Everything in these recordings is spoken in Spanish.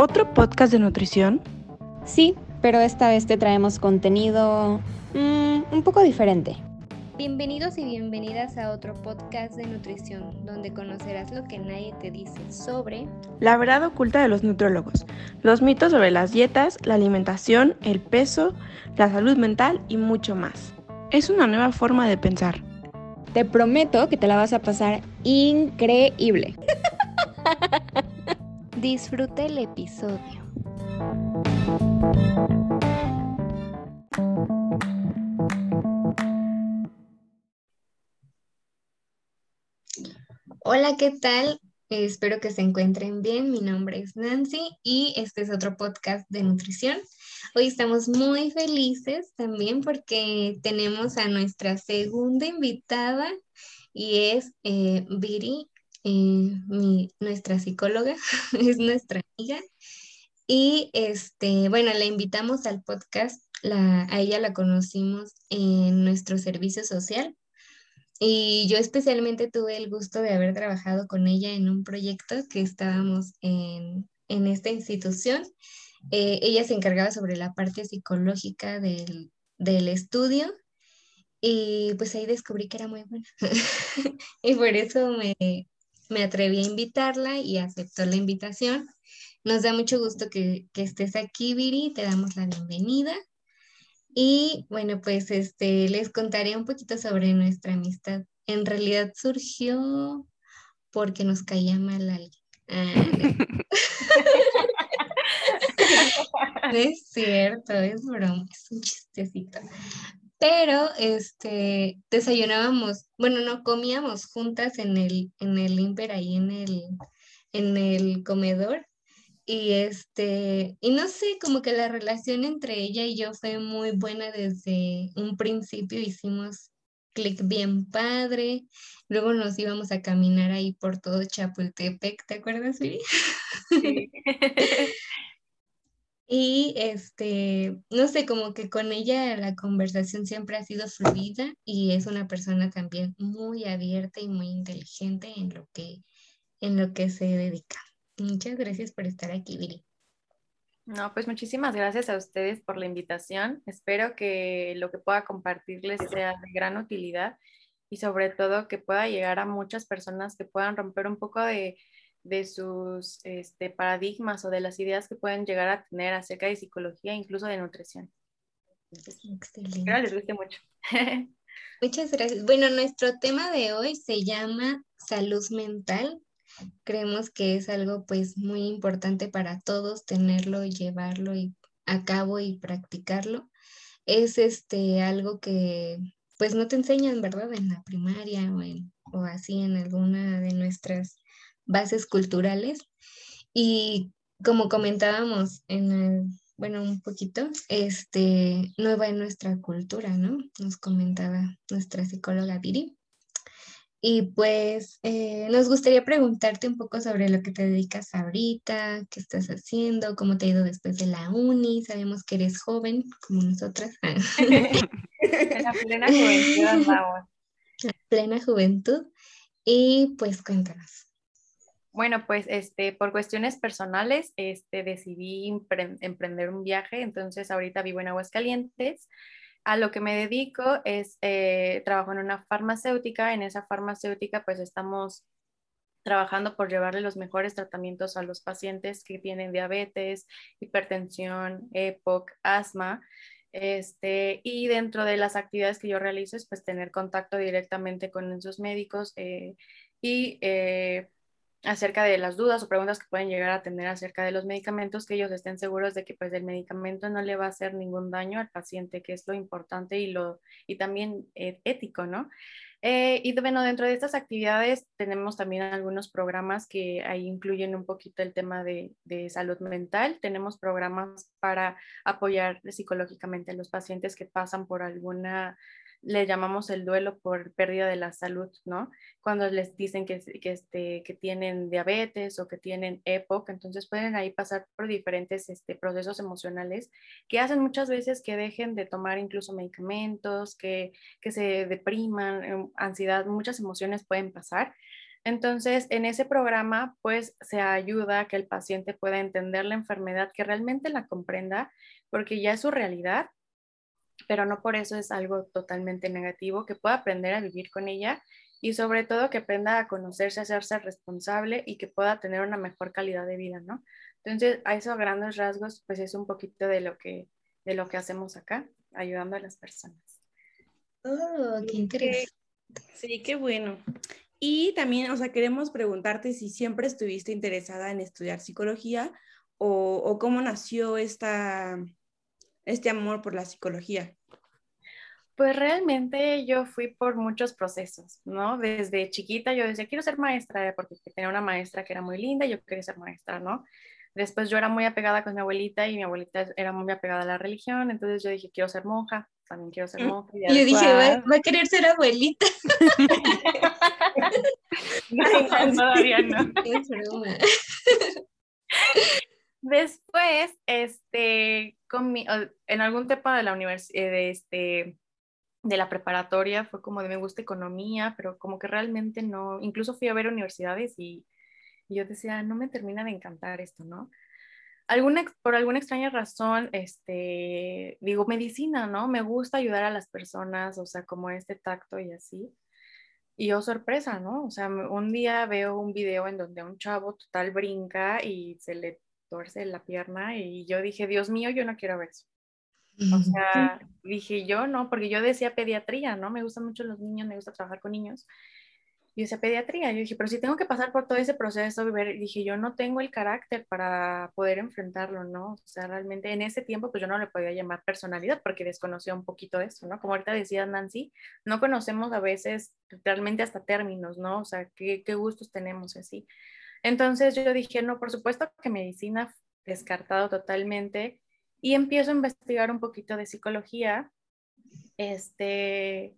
¿Otro podcast de nutrición? Sí, pero esta vez te traemos contenido mm, un poco diferente. Bienvenidos y bienvenidas a otro podcast de nutrición, donde conocerás lo que nadie te dice sobre la verdad oculta de los nutriólogos, los mitos sobre las dietas, la alimentación, el peso, la salud mental y mucho más. Es una nueva forma de pensar. Te prometo que te la vas a pasar increíble. Disfruta el episodio. Hola, ¿qué tal? Espero que se encuentren bien. Mi nombre es Nancy y este es otro podcast de nutrición. Hoy estamos muy felices también porque tenemos a nuestra segunda invitada y es eh, Viri eh, mi, nuestra psicóloga, es nuestra amiga. Y este, bueno, la invitamos al podcast, la, a ella la conocimos en nuestro servicio social. Y yo especialmente tuve el gusto de haber trabajado con ella en un proyecto que estábamos en, en esta institución. Eh, ella se encargaba sobre la parte psicológica del, del estudio y pues ahí descubrí que era muy buena. y por eso me, me atreví a invitarla y aceptó la invitación. Nos da mucho gusto que, estés aquí, Viri, te damos la bienvenida. Y bueno, pues este, les contaré un poquito sobre nuestra amistad. En realidad surgió porque nos caía mal alguien. Ah, es cierto, es broma, es un chistecito pero este, desayunábamos, bueno, no comíamos juntas en el, en el Imper, ahí en el, en el comedor. Y este, y no sé, como que la relación entre ella y yo fue muy buena desde un principio, hicimos clic bien padre, luego nos íbamos a caminar ahí por todo Chapultepec, ¿te acuerdas, Viri? Sí. Y este, no sé, como que con ella la conversación siempre ha sido fluida y es una persona también muy abierta y muy inteligente en lo que, en lo que se dedica. Muchas gracias por estar aquí, Viri. No, pues muchísimas gracias a ustedes por la invitación. Espero que lo que pueda compartirles sea de gran utilidad y sobre todo que pueda llegar a muchas personas que puedan romper un poco de de sus este, paradigmas o de las ideas que pueden llegar a tener acerca de psicología, incluso de nutrición. Excelente. Les guste mucho. Muchas gracias. Bueno, nuestro tema de hoy se llama salud mental. Creemos que es algo pues muy importante para todos tenerlo y llevarlo y a cabo y practicarlo. Es este algo que pues no te enseñan, ¿verdad? En la primaria o, en, o así en alguna de nuestras bases culturales. Y como comentábamos en el, bueno, un poquito, este, no va en nuestra cultura, ¿no? Nos comentaba nuestra psicóloga Viri. Y pues eh, nos gustaría preguntarte un poco sobre lo que te dedicas ahorita, qué estás haciendo, cómo te ha ido después de la uni. Sabemos que eres joven, como nosotras. en la plena juventud plena juventud. Y pues cuéntanos. Bueno, pues este, por cuestiones personales este, decidí emprender un viaje, entonces ahorita vivo en Aguascalientes. A lo que me dedico es, eh, trabajo en una farmacéutica, en esa farmacéutica pues estamos trabajando por llevarle los mejores tratamientos a los pacientes que tienen diabetes, hipertensión, EPOC, asma. Este, y dentro de las actividades que yo realizo es pues tener contacto directamente con esos médicos eh, y eh, acerca de las dudas o preguntas que pueden llegar a tener acerca de los medicamentos, que ellos estén seguros de que pues el medicamento no le va a hacer ningún daño al paciente, que es lo importante y, lo, y también eh, ético, ¿no? Eh, y bueno, dentro de estas actividades tenemos también algunos programas que ahí incluyen un poquito el tema de, de salud mental. Tenemos programas para apoyar psicológicamente a los pacientes que pasan por alguna le llamamos el duelo por pérdida de la salud, ¿no? Cuando les dicen que, este, que tienen diabetes o que tienen EPOC, entonces pueden ahí pasar por diferentes este, procesos emocionales que hacen muchas veces que dejen de tomar incluso medicamentos, que, que se depriman, em, ansiedad, muchas emociones pueden pasar. Entonces, en ese programa, pues se ayuda a que el paciente pueda entender la enfermedad, que realmente la comprenda, porque ya es su realidad, pero no por eso es algo totalmente negativo, que pueda aprender a vivir con ella y sobre todo que aprenda a conocerse, a hacerse responsable y que pueda tener una mejor calidad de vida, ¿no? Entonces, a esos grandes rasgos, pues es un poquito de lo que, de lo que hacemos acá, ayudando a las personas. Oh, qué interesante. Sí, qué bueno. Y también, o sea, queremos preguntarte si siempre estuviste interesada en estudiar psicología o, o cómo nació esta, este amor por la psicología. Pues realmente yo fui por muchos procesos, ¿no? Desde chiquita yo decía, quiero ser maestra, porque tenía una maestra que era muy linda y yo quería ser maestra, ¿no? Después yo era muy apegada con mi abuelita y mi abuelita era muy apegada a la religión, entonces yo dije, quiero ser monja, también quiero ser mm, monja. Y yo dije, va, a querer ser abuelita. no, todavía no. Después, este, con mi, en algún tema de la universidad, eh, de este, de la preparatoria fue como de me gusta economía, pero como que realmente no, incluso fui a ver universidades y, yo decía, no me termina de encantar esto, ¿no? Alguna, por alguna extraña razón, este, digo, medicina, ¿no? Me gusta ayudar a las personas, o sea, como este tacto y así. Y yo sorpresa, ¿no? O sea, un día veo un video en donde un chavo total brinca y se le torce la pierna y yo dije, Dios mío, yo no quiero ver eso. O sea, dije yo, no, porque yo decía pediatría, ¿no? Me gustan mucho los niños, me gusta trabajar con niños. Y decía pediatría. Yo dije, pero si tengo que pasar por todo ese proceso, dije, yo no tengo el carácter para poder enfrentarlo, ¿no? O sea, realmente en ese tiempo, pues yo no le podía llamar personalidad porque desconocía un poquito eso, ¿no? Como ahorita decía Nancy, no conocemos a veces realmente hasta términos, ¿no? O sea, qué, qué gustos tenemos así. Entonces yo dije, no, por supuesto que medicina descartado totalmente y empiezo a investigar un poquito de psicología, este,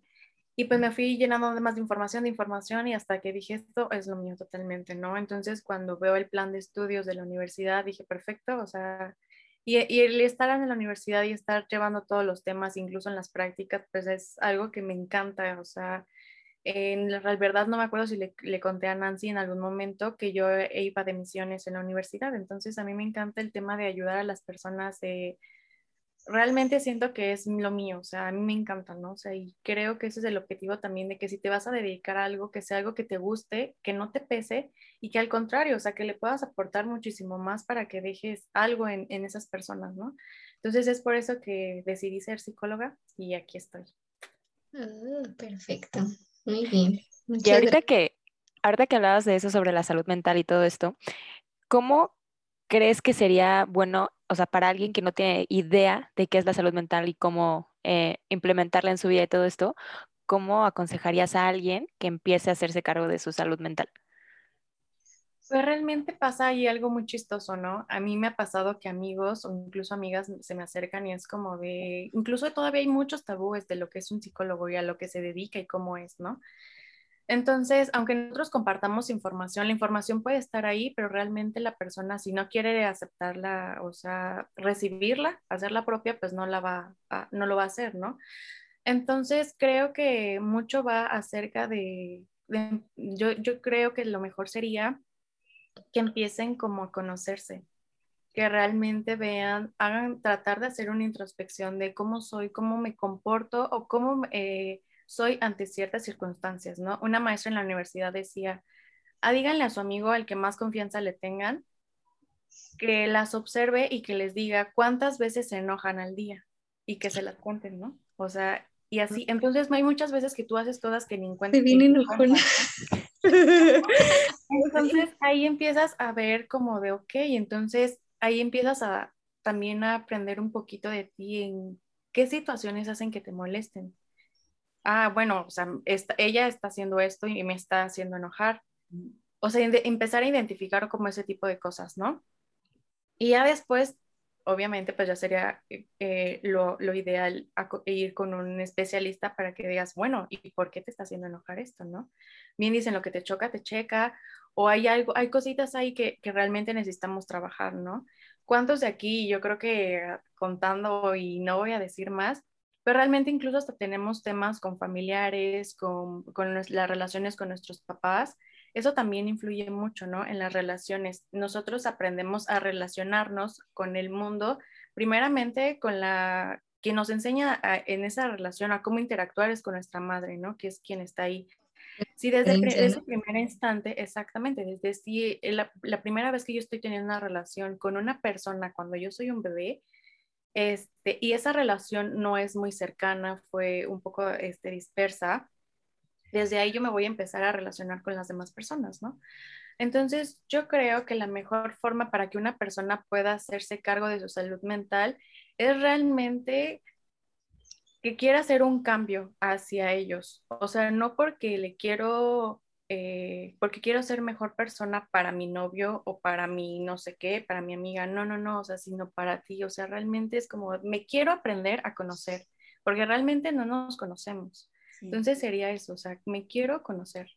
y pues me fui llenando de más de información, de información, y hasta que dije, esto es lo mío totalmente, ¿no? Entonces, cuando veo el plan de estudios de la universidad, dije, perfecto, o sea, y, y, el estar en la universidad y estar llevando todos los temas, incluso en las prácticas, pues es algo que me encanta, o sea, en la verdad no me acuerdo si le, le, conté a Nancy en algún momento que yo iba de misiones en la universidad, entonces a mí me encanta el tema de ayudar a las personas. Eh, realmente siento que es lo mío, o sea, a mí me encanta, ¿no? O sea, y creo que ese es el objetivo también de que si te vas a dedicar a algo, que sea algo que te guste, que no te pese y que al contrario, o sea, que le puedas aportar muchísimo más para que dejes algo en, en esas personas, ¿no? Entonces es por eso que decidí ser psicóloga y aquí estoy. Ah, perfecto. Muy bien. y ahorita que, ahorita que hablabas de eso sobre la salud mental y todo esto, ¿cómo crees que sería bueno, o sea, para alguien que no tiene idea de qué es la salud mental y cómo eh, implementarla en su vida y todo esto, ¿cómo aconsejarías a alguien que empiece a hacerse cargo de su salud mental? Pues realmente pasa ahí algo muy chistoso, ¿no? A mí me ha pasado que amigos o incluso amigas se me acercan y es como de, incluso todavía hay muchos tabúes de lo que es un psicólogo y a lo que se dedica y cómo es, ¿no? Entonces, aunque nosotros compartamos información, la información puede estar ahí, pero realmente la persona si no quiere aceptarla, o sea, recibirla, hacerla propia, pues no la va a, no lo va a hacer, ¿no? Entonces, creo que mucho va acerca de, de yo, yo creo que lo mejor sería que empiecen como a conocerse, que realmente vean, hagan, tratar de hacer una introspección de cómo soy, cómo me comporto o cómo eh, soy ante ciertas circunstancias, ¿no? Una maestra en la universidad decía, ah, díganle a su amigo al que más confianza le tengan, que las observe y que les diga cuántas veces se enojan al día y que se las cuenten, ¿no? O sea, y así, entonces hay muchas veces que tú haces todas que ni encuentras. Se vienen. Entonces ahí empiezas a ver como de, ok, entonces ahí empiezas a también a aprender un poquito de ti en qué situaciones hacen que te molesten. Ah, bueno, o sea, ella está haciendo esto y me está haciendo enojar. O sea, empezar a identificar como ese tipo de cosas, ¿no? Y ya después obviamente pues ya sería eh, eh, lo, lo, ideal ir con un especialista para que digas, bueno, ¿y por qué te está haciendo enojar esto, no? Bien dicen, lo que te choca, te checa, o hay algo, hay cositas ahí que, que realmente necesitamos trabajar, ¿no? ¿Cuántos de aquí, yo creo que contando y no voy a decir más, pero realmente incluso hasta tenemos temas con familiares, con, con las relaciones con nuestros papás, eso también influye mucho, ¿no? En las relaciones. Nosotros aprendemos a relacionarnos con el mundo, primeramente con la que nos enseña en esa relación a cómo interactuar es con nuestra madre, ¿no? Que es quien está ahí. Sí, desde, el primer instante, exactamente, desde si la, la, primera vez que yo estoy teniendo una relación con una persona cuando yo soy un bebé, este, y esa relación no es muy cercana, fue un poco este, dispersa, desde ahí yo me voy a empezar a relacionar con las demás personas, ¿no? Entonces, yo creo que la mejor forma para que una persona pueda hacerse cargo de su salud mental es realmente que quiera hacer un cambio hacia ellos. O sea, no porque le quiero, eh, porque quiero ser mejor persona para mi novio o para mi no sé qué, para mi amiga. No, no, no, o sea, sino para ti. O sea, realmente es como, me quiero aprender a conocer, porque realmente no nos conocemos. Entonces sería eso, o sea, me quiero conocer.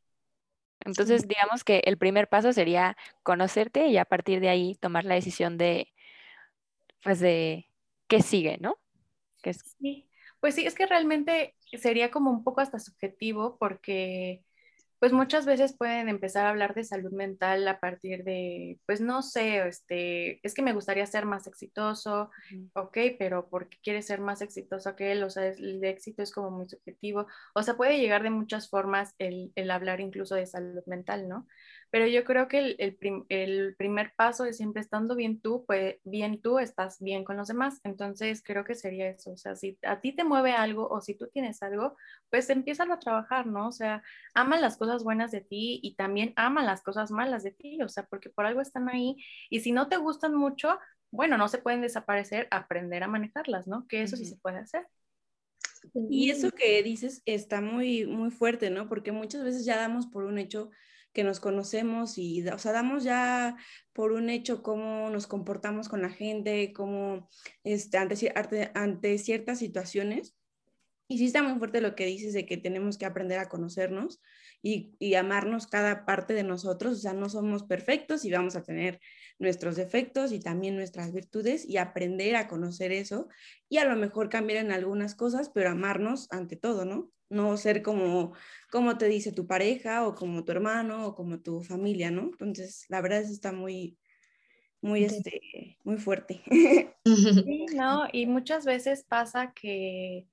Entonces, digamos que el primer paso sería conocerte y a partir de ahí tomar la decisión de, pues, de qué sigue, ¿no? Sí, pues sí, es que realmente sería como un poco hasta subjetivo porque pues muchas veces pueden empezar a hablar de salud mental a partir de, pues no sé, este, es que me gustaría ser más exitoso, ok, pero ¿por qué quieres ser más exitoso que él? O sea, el éxito es como muy subjetivo, o sea, puede llegar de muchas formas el, el hablar incluso de salud mental, ¿no? Pero yo creo que el, el, primer paso es siempre estando bien tú, pues bien tú, estás bien con los demás. Entonces creo que sería eso. O sea, si a ti te mueve algo o si tú tienes algo, pues empieza a trabajar, ¿no? O sea, ama las cosas buenas de ti y también ama las cosas malas de ti. O sea, porque por algo están ahí. Y si no te gustan mucho, bueno, no se pueden desaparecer, aprender a manejarlas, ¿no? Que eso sí se puede hacer. Y eso que dices está muy, muy fuerte, ¿no? Porque muchas veces ya damos por un hecho que nos conocemos y, o sea, damos ya por un hecho cómo nos comportamos con la gente, cómo este, ante, ante, ciertas situaciones. Y sí está muy fuerte lo que dices de que tenemos que aprender a conocernos y, y, amarnos cada parte de nosotros. O sea, no somos perfectos y vamos a tener nuestros defectos y también nuestras virtudes y aprender a conocer eso y a lo mejor cambiar en algunas cosas, pero amarnos ante todo, ¿no? No ser como, como te dice tu pareja o como tu hermano o como tu familia, ¿no? Entonces, la verdad es está muy, muy, este, muy fuerte. Sí, ¿no? Y muchas veces pasa que,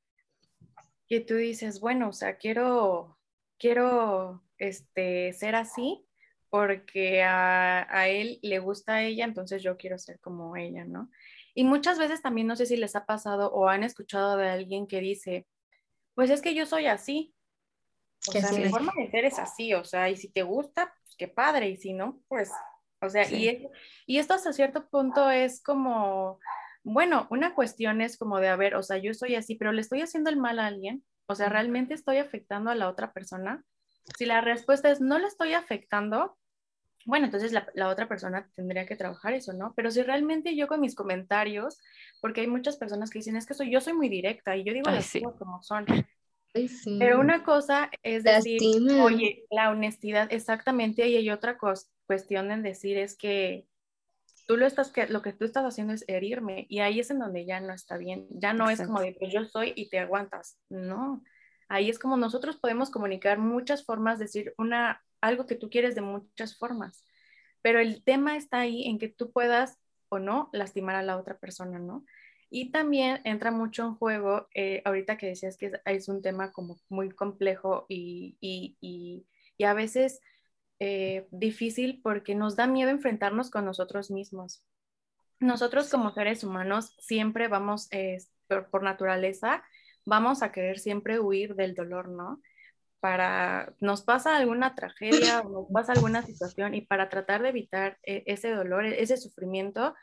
que tú dices, bueno, o sea, quiero, quiero este, ser así porque a, a él le gusta a ella, entonces yo quiero ser como ella, ¿no? Y muchas veces también no sé si les ha pasado o han escuchado de alguien que dice, pues es que yo soy así. O sea, mi forma de ser es así, o sea, y si te gusta, pues qué padre, y si no, pues, o sea, y, y esto hasta cierto punto es como, bueno, una cuestión es como de, a ver, o sea, yo soy así, pero le estoy haciendo el mal a alguien, o sea, ¿realmente estoy afectando a la otra persona? Si la respuesta es no le estoy afectando, bueno, entonces la, la, otra persona tendría que trabajar eso, ¿no? Pero si realmente yo con mis comentarios, porque hay muchas personas que dicen, es que soy, yo soy muy directa y yo digo las cosas como son. Pero una cosa es decir, oye, la honestidad, exactamente, y hay otra cuestión en decir es que tú lo estás, que lo que tú estás haciendo es herirme y ahí es en donde ya no está bien, ya no es como de, pues yo soy y te aguantas, no. Ahí es como nosotros podemos comunicar muchas formas, decir una, algo que tú quieres de muchas formas, pero el tema está ahí en que tú puedas o no lastimar a la otra persona, ¿no? Y también entra mucho en juego, eh, ahorita que decías que es, un tema como muy complejo y, y, y, y a veces eh, difícil porque nos da miedo enfrentarnos con nosotros mismos. Nosotros como seres humanos siempre vamos, eh, por, por naturaleza, vamos a querer siempre huir del dolor, ¿no? para, nos pasa alguna tragedia o nos pasa alguna situación y para tratar de evitar e, ese dolor, e, ese sufrimiento,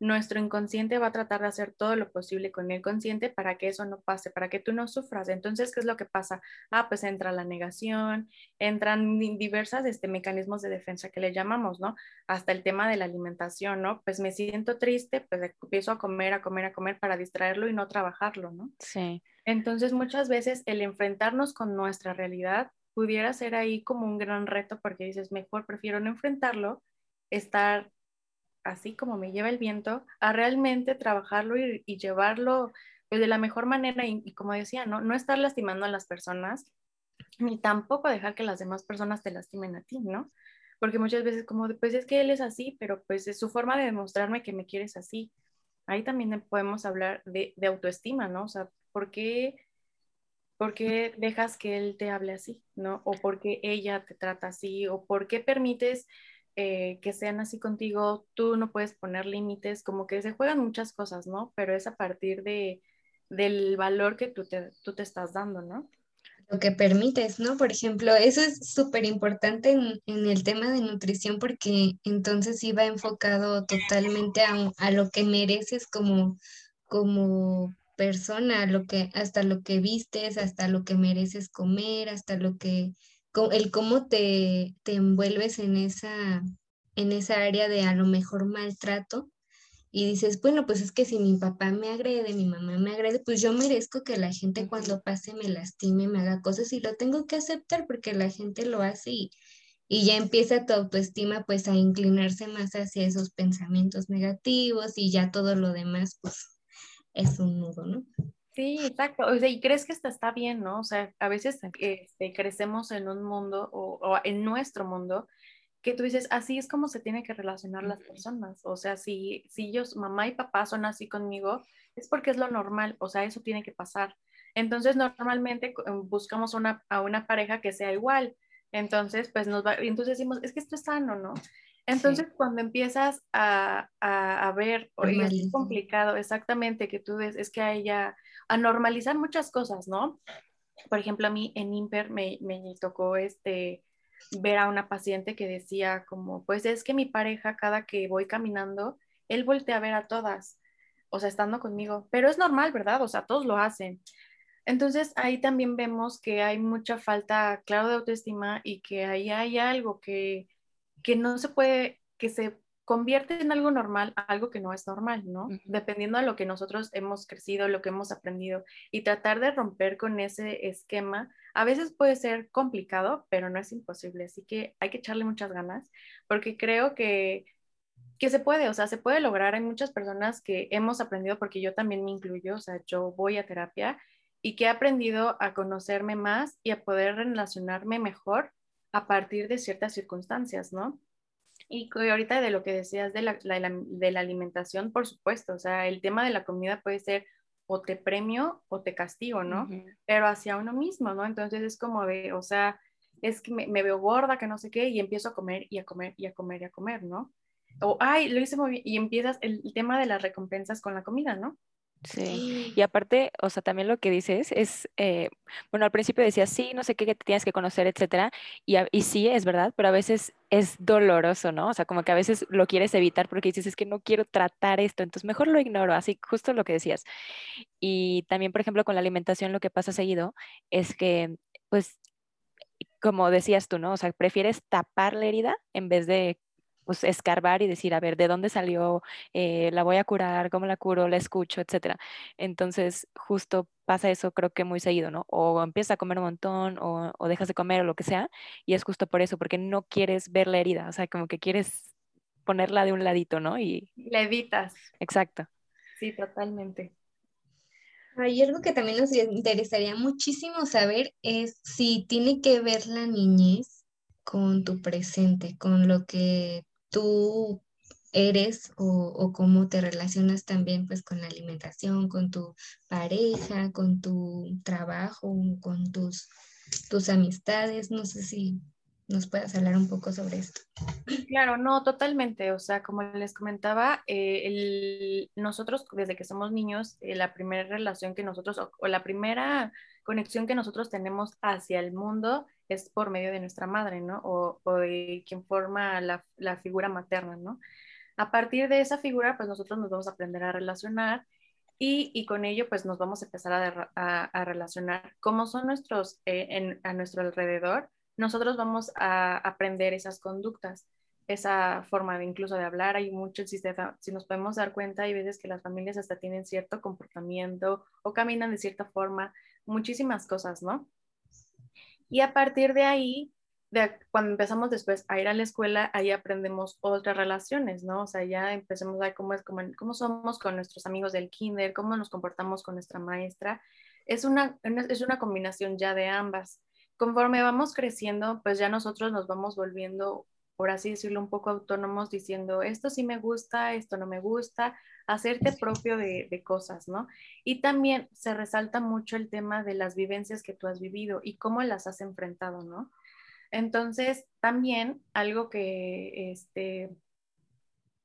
nuestro inconsciente va a tratar de hacer todo lo posible con el consciente para que eso no pase, para que tú no sufras. Entonces, ¿qué es lo que pasa? Ah, pues entra la negación, entran diversas este, mecanismos de defensa que le llamamos, ¿no? Hasta el tema de la alimentación, ¿no? Pues me siento triste, pues empiezo a comer, a comer, a comer para distraerlo y no trabajarlo, ¿no? Sí. Entonces, muchas veces el enfrentarnos con nuestra realidad pudiera ser ahí como un gran reto porque dices, mejor prefiero no enfrentarlo, estar así como me lleva el viento, a realmente trabajarlo y, llevarlo pues, de la mejor manera y, como decía, ¿no? no estar lastimando a las personas ni tampoco dejar que las demás personas te lastimen a ti, ¿no? Porque muchas veces como, pues es que él es así, pero pues es su forma de demostrarme que me quieres así. Ahí también podemos hablar de, autoestima, ¿no? O sea, ¿por qué, ¿por qué dejas que él te hable así, ¿no? O por qué ella te trata así, o por qué permites eh, que sean así contigo, tú no puedes poner límites, como que se juegan muchas cosas, ¿no? Pero es a partir de, del valor que tú te, tú te estás dando, ¿no? Lo que permites, ¿no? Por ejemplo, eso es súper importante en, en, el tema de nutrición porque entonces iba enfocado totalmente a, a lo que mereces como, como persona, lo que, hasta lo que vistes, hasta lo que mereces comer, hasta lo que el cómo te, te envuelves en esa, en esa área de a lo mejor maltrato y dices, bueno, pues es que si mi papá me agrede, mi mamá me agrede, pues yo merezco que la gente cuando pase me lastime, me haga cosas y lo tengo que aceptar porque la gente lo hace y, y ya empieza tu autoestima pues a inclinarse más hacia esos pensamientos negativos y ya todo lo demás pues es un nudo, ¿no? Sí, exacto. O sea, y crees que está, está bien, ¿no? O sea, a veces este, crecemos en un mundo o, en nuestro mundo que tú dices, así es como se tienen que relacionar las personas. O sea, si, si ellos, mamá y papá son así conmigo, es porque es lo normal, o sea, eso tiene que pasar. Entonces, normalmente buscamos una, a una pareja que sea igual. Entonces, pues nos va, entonces decimos, es que esto es sano, ¿no? Entonces, cuando empiezas a, a, a ver, oye, es complicado, exactamente, que tú ves, es que a ella, a normalizar muchas cosas, ¿no? Por ejemplo, a mí en Imper me, me tocó este, ver a una paciente que decía como, pues es que mi pareja cada que voy caminando, él voltea a ver a todas, o sea, estando conmigo, pero es normal, ¿verdad? O sea, todos lo hacen. Entonces ahí también vemos que hay mucha falta, claro, de autoestima y que ahí hay algo que, que no se puede, que se convierte en algo normal algo que no es normal, ¿no? Dependiendo de lo que nosotros hemos crecido, lo que hemos aprendido y tratar de romper con ese esquema, a veces puede ser complicado, pero no es imposible, así que hay que echarle muchas ganas porque creo que que se puede, o sea, se puede lograr. Hay muchas personas que hemos aprendido, porque yo también me incluyo, o sea, yo voy a terapia y que he aprendido a conocerme más y a poder relacionarme mejor a partir de ciertas circunstancias, ¿no? Y ahorita de lo que decías de la, de la alimentación, por supuesto, o sea, el tema de la comida puede ser o te premio o te castigo, ¿no? Pero hacia uno mismo, ¿no? Entonces es como de, o sea, es que me, me, veo gorda, que no sé qué, y empiezo a comer y a comer y a comer y a comer, ¿no? O, ay, lo hice muy bien, y empiezas el, el tema de las recompensas con la comida, ¿no? Sí, y aparte, o sea, también lo que dices es, eh, bueno, al principio decías, sí, no sé qué, que te tienes que conocer, etcétera, y, y sí, es verdad, pero a veces es doloroso, ¿no? O sea, como que a veces lo quieres evitar porque dices, es que no quiero tratar esto, entonces mejor lo ignoro, así justo lo que decías. Y también, por ejemplo, con la alimentación lo que pasa seguido es que, pues, como decías tú, ¿no? O sea, prefieres tapar la herida en vez de pues escarbar y decir, a ver, ¿de dónde salió? Eh, ¿La voy a curar? ¿Cómo la curo? ¿La escucho? Etcétera. Entonces, justo pasa eso creo que muy seguido, ¿no? O empiezas a comer un montón o, o, dejas de comer o lo que sea, y es justo por eso, porque no quieres ver la herida, o sea, como que quieres ponerla de un ladito, ¿no? Y la evitas. Exacto. Sí, totalmente. Hay algo que también nos interesaría muchísimo saber es si tiene que ver la niñez con tu presente, con lo que tú eres o, cómo te relacionas también pues con la alimentación, con tu pareja, con tu trabajo, con tus, tus amistades. No sé si nos puedas hablar un poco sobre esto. Claro, no, totalmente. O sea, como les comentaba, eh, nosotros desde que somos niños, eh, la primera relación que nosotros, o, la primera conexión que nosotros tenemos hacia el mundo es por medio de nuestra madre, ¿no? O, de quien forma la, figura materna, ¿no? A partir de esa figura, pues nosotros nos vamos a aprender a relacionar y, con ello, pues nos vamos a empezar a, relacionar. Como son nuestros, eh, a nuestro alrededor, nosotros vamos a aprender esas conductas, esa forma de incluso de hablar. Hay mucho, si, si nos podemos dar cuenta, hay veces que las familias hasta tienen cierto comportamiento o caminan de cierta forma, muchísimas cosas, ¿no? Y a partir de ahí, de, cuando empezamos después a ir a la escuela, ahí aprendemos otras relaciones, ¿no? O sea, ya empecemos a cómo, es, cómo, cómo somos con nuestros amigos del kinder, cómo nos comportamos con nuestra maestra. Es una, es una combinación ya de ambas. conforme vamos creciendo, pues ya nosotros nos vamos volviendo, por así decirlo, un poco autónomos, diciendo, esto sí me gusta, esto no me gusta, hacerte propio de, de, cosas, ¿no? Y también se resalta mucho el tema de las vivencias que tú has vivido y cómo las has enfrentado, ¿no? Entonces, también algo que, este,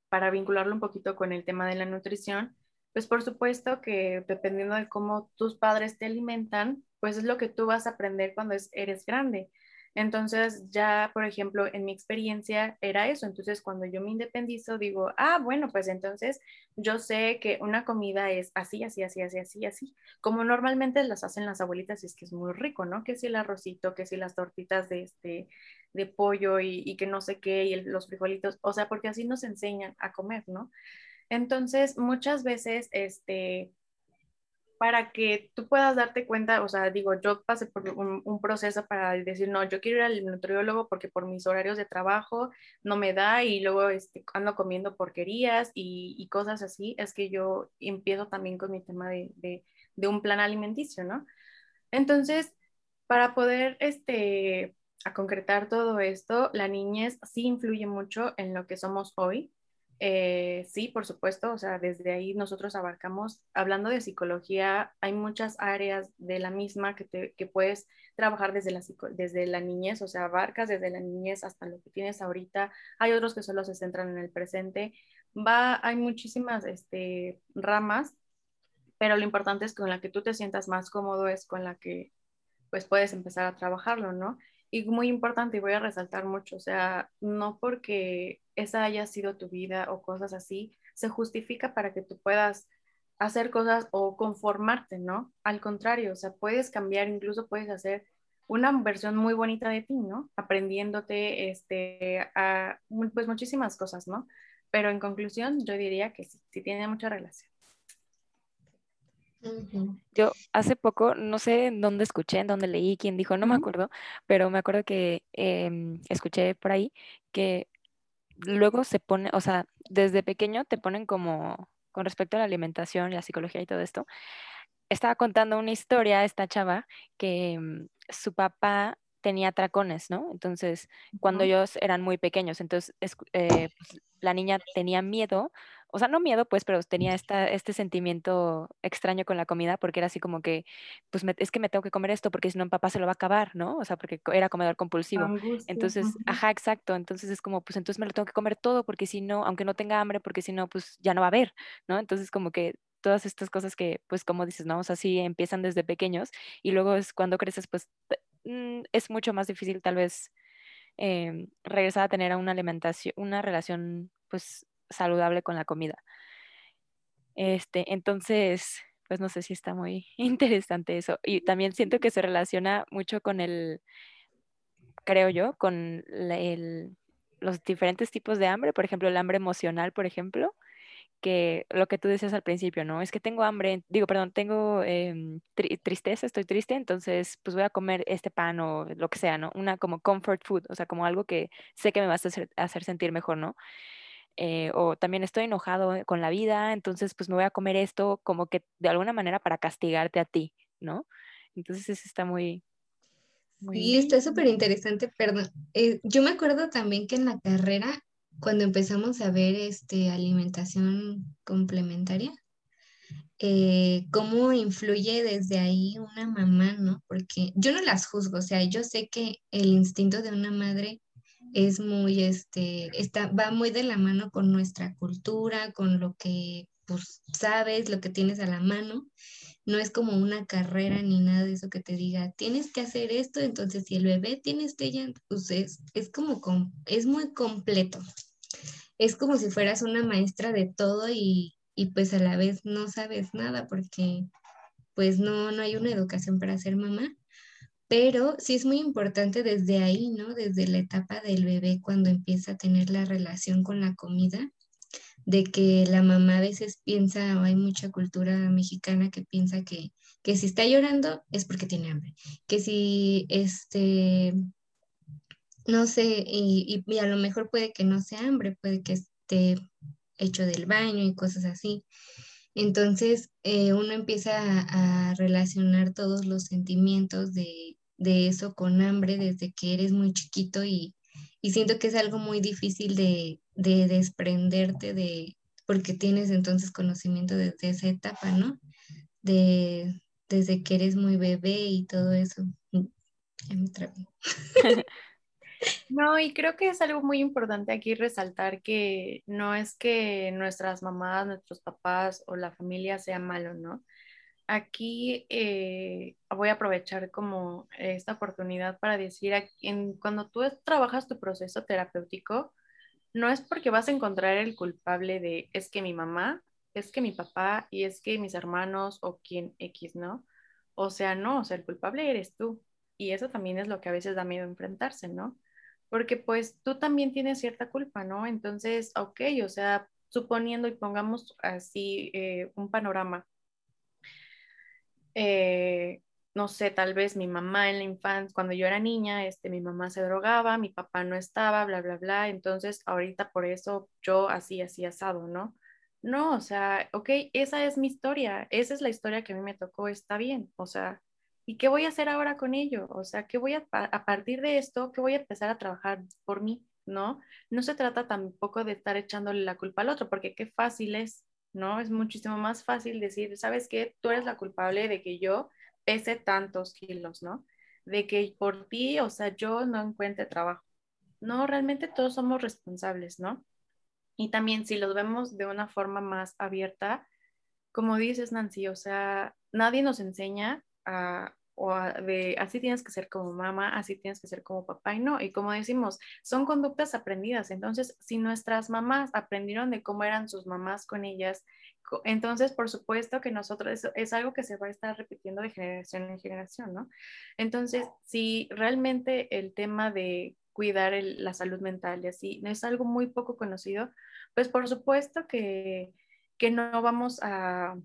para vincularlo un poquito con el tema de la nutrición, pues por supuesto que dependiendo de cómo tus padres te alimentan, pues es lo que tú vas a aprender cuando eres grande. Entonces, ya, por ejemplo, en mi experiencia era eso. Entonces, cuando yo me independizo, digo, ah, bueno, pues entonces yo sé que una comida es así, así, así, así, así, así, como normalmente las hacen las abuelitas es que es muy rico, ¿no? Que si el arrocito, que si las tortitas de, este, de pollo y que no sé qué, y los frijolitos, o sea, porque así nos enseñan a comer, ¿no? Entonces, muchas veces, este, para que tú puedas darte cuenta, o sea, digo, yo pasé por un, proceso para decir, no, yo quiero ir al nutriólogo porque por mis horarios de trabajo no me da y luego este, ando comiendo porquerías y, cosas así, es que yo empiezo también con mi tema de, un plan alimenticio, ¿no? Entonces, para poder, este, a concretar todo esto, la niñez sí influye mucho en lo que somos hoy, eh, sí, por supuesto, o sea, desde ahí nosotros abarcamos, hablando de psicología, hay muchas áreas de la misma que, te, que puedes trabajar desde la, desde la niñez, o sea, abarcas desde la niñez hasta lo que tienes ahorita, hay otros que solo se centran en el presente, va, hay muchísimas este, ramas, pero lo importante es con la que tú te sientas más cómodo es con la que pues puedes empezar a trabajarlo, ¿no? Y muy importante, y voy a resaltar mucho, o sea, no porque esa haya sido tu vida o cosas así, se justifica para que tú puedas hacer cosas o conformarte, ¿no? Al contrario, o sea, puedes cambiar, incluso puedes hacer una versión muy bonita de ti, ¿no? Aprendiéndote, este, a, pues muchísimas cosas, ¿no? Pero en conclusión, yo diría que sí, sí tiene mucha relación. Yo hace poco, no sé en dónde escuché, en dónde leí, quién dijo, no me acuerdo, pero me acuerdo que em, escuché por ahí que luego se pone, o sea, desde pequeño te ponen como, con respecto a la alimentación, la psicología y todo esto, estaba contando una historia esta chava que mm, su papá tenía tracones, ¿no? Entonces, cuando ellos eran muy pequeños, entonces eh, pues, la niña tenía miedo o sea, no miedo, pues, pero tenía esta, este sentimiento extraño con la comida porque era así como que, pues es que me tengo que comer esto porque si no, mi papá se lo va a acabar, ¿no? O sea, porque era comedor compulsivo. Entonces, ajá, exacto. Entonces es como, pues entonces me lo tengo que comer todo porque si no, aunque no tenga hambre, porque si no, pues ya no va a haber, ¿no? Entonces como que todas estas cosas que, pues como dices, ¿no? O sea, sí empiezan desde pequeños y luego es cuando creces, pues mm, es mucho más difícil tal vez em, regresar a tener una alimentación, una relación, pues saludable con la comida. Este, entonces, pues no sé si está muy interesante eso. Y también siento que se relaciona mucho con el, creo yo, con los diferentes tipos de hambre, por ejemplo, el hambre emocional, por ejemplo, que lo que tú decías al principio, ¿no? Es que tengo hambre, digo, perdón, tengo em, tristeza, estoy triste, entonces pues voy a comer este pan o lo que sea, ¿no? Una como comfort food, o sea, como algo que sé que me va a hacer, hacer sentir mejor, ¿no? Eh, o también estoy enojado con la vida, entonces pues me voy a comer esto como que de alguna manera para castigarte a ti, ¿no? Entonces eso está muy... muy... Sí, está súper interesante, perdón. Eh, yo me acuerdo también que en la carrera, cuando empezamos a ver este, alimentación complementaria, eh, cómo influye desde ahí una mamá, ¿no? Porque yo no las juzgo, o sea, yo sé que el instinto de una madre es muy, este, está, va muy de la mano con nuestra cultura, con lo que pues sabes, lo que tienes a la mano. No es como una carrera ni nada de eso que te diga, tienes que hacer esto, entonces si el bebé tiene este pues es, es como, es muy completo. Es como si fueras una maestra de todo y, y pues a la vez no sabes nada porque pues no, no hay una educación para ser mamá pero sí es muy importante desde ahí, ¿no? Desde la etapa del bebé cuando empieza a tener la relación con la comida, de que la mamá a veces piensa, o hay mucha cultura mexicana que piensa que, que si está llorando es porque tiene hambre, que si este, no sé, y, y, a lo mejor puede que no sea hambre, puede que esté hecho del baño y cosas así. Entonces, eh, uno empieza a, relacionar todos los sentimientos de de eso con hambre desde que eres muy chiquito y, siento que es algo muy difícil de, de, desprenderte de, porque tienes entonces conocimiento desde esa etapa, ¿no? De, desde que eres muy bebé y todo eso. No, y creo que es algo muy importante aquí resaltar que no es que nuestras mamás, nuestros papás o la familia sea malo, ¿no? Aquí eh, voy a aprovechar como esta oportunidad para decir, en, cuando tú trabajas tu proceso terapéutico, no es porque vas a encontrar el culpable de es que mi mamá, es que mi papá y es que mis hermanos o quien X, ¿no? O sea, no, o sea, el culpable eres tú. Y eso también es lo que a veces da miedo enfrentarse, ¿no? Porque pues tú también tienes cierta culpa, ¿no? Entonces, ok, o sea, suponiendo y pongamos así eh, un panorama. Eh, no sé, tal vez mi mamá en la infancia, cuando yo era niña, este, mi mamá se drogaba, mi papá no estaba, bla, bla, bla. Entonces, ahorita por eso yo así, así asado, ¿no? No, o sea, ok, esa es mi historia, esa es la historia que a mí me tocó, está bien, o sea, ¿y qué voy a hacer ahora con ello? O sea, ¿qué voy a, a partir de esto, qué voy a empezar a trabajar por mí, ¿no? No se trata tampoco de estar echándole la culpa al otro, porque qué fácil es, ¿no? Es muchísimo más fácil decir, ¿sabes qué? Tú eres la culpable de que yo pese tantos kilos, ¿no? De que por ti, o sea, yo no encuentre trabajo. No, realmente todos somos responsables, ¿no? Y también si los vemos de una forma más abierta, como dices Nancy, o sea, nadie nos enseña a, o de así tienes que ser como mamá, así tienes que ser como papá y no. Y como decimos, son conductas aprendidas. Entonces, si nuestras mamás aprendieron de cómo eran sus mamás con ellas, entonces, por supuesto que nosotros, es, algo que se va a estar repitiendo de generación en generación, ¿no? Entonces, si realmente el tema de cuidar la salud mental y así es algo muy poco conocido, pues por supuesto que, que no vamos a,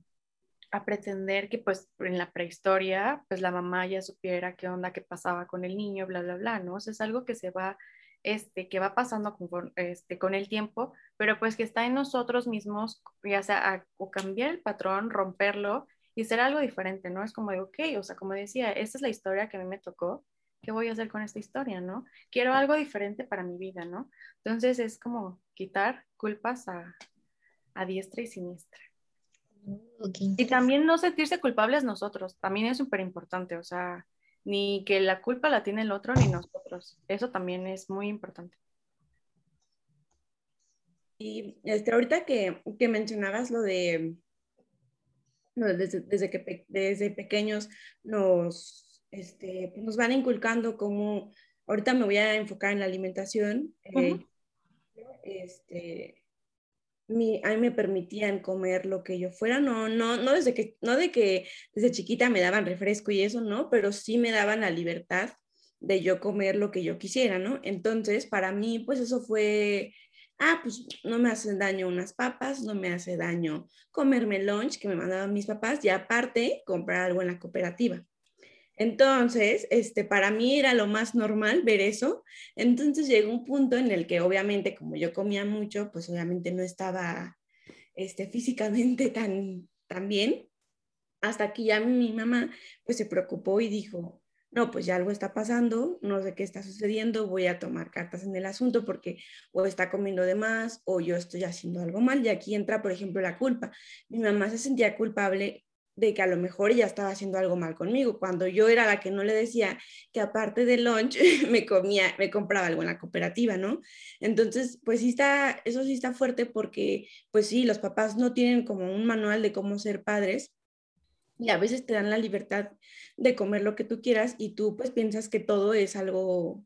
a pretender que pues en la prehistoria pues la mamá ya supiera qué onda, qué pasaba con el niño, bla, bla, bla, ¿no? Es algo que se va este, que va pasando con, este, con el tiempo, pero pues que está en nosotros mismos, ya sea o cambiar el patrón, romperlo y ser algo diferente, ¿no? Es como de, ok, o sea, como decía, esta es la historia que a mí me tocó, ¿qué voy a hacer con esta historia, no? Quiero algo diferente para mi vida, ¿no? Entonces es como quitar culpas a, a diestra y siniestra. Y también no sentirse culpables nosotros, también es súper importante, o sea, ni que la culpa la tiene el otro ni nosotros. Eso también es muy importante. Y este, ahorita que, que mencionabas lo de, desde, desde, que desde pequeños nos, este, nos van inculcando como, ahorita me voy a enfocar en la alimentación, eh, este, a mí me permitían comer lo que yo fuera, no, no, no desde que, no de que desde chiquita me daban refresco y eso, no, pero sí me daban la libertad de yo comer lo que yo quisiera, ¿no? Entonces, para mí, pues eso fue, ah, pues no me hacen daño unas papas, no me hace daño comerme lunch que me mandaban mis papás y aparte comprar algo en la cooperativa. Entonces, este, para mí era lo más normal ver eso. Entonces llegó un punto en el que obviamente como yo comía mucho, pues obviamente no estaba este, físicamente tan, tan bien. Hasta que ya mi mamá pues se preocupó y dijo, no, pues ya algo está pasando, no sé qué está sucediendo, voy a tomar cartas en el asunto porque o está comiendo de más o yo estoy haciendo algo mal. Y aquí entra, por ejemplo, la culpa. Mi mamá se sentía culpable de que a lo mejor ella estaba haciendo algo mal conmigo, cuando yo era la que no le decía que aparte del lunch me comía, me compraba algo en la cooperativa, ¿no? Entonces, pues sí está, eso sí está fuerte porque, pues sí, los papás no tienen como un manual de cómo ser padres y a veces te dan la libertad de comer lo que tú quieras y tú pues piensas que todo es algo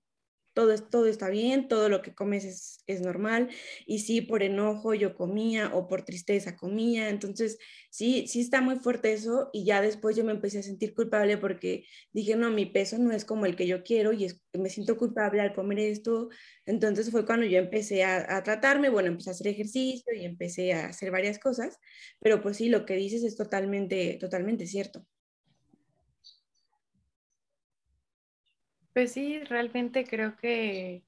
todo, todo está bien, todo lo que comes es, es, normal, y sí, por enojo yo comía o por tristeza comía, entonces sí, sí está muy fuerte eso, y ya después yo me empecé a sentir culpable porque dije, no, mi peso no es como el que yo quiero y es, me siento culpable al comer esto, entonces fue cuando yo empecé a, a tratarme, bueno, empecé a hacer ejercicio y empecé a hacer varias cosas, pero pues sí, lo que dices es totalmente, totalmente cierto. Pues sí, realmente creo que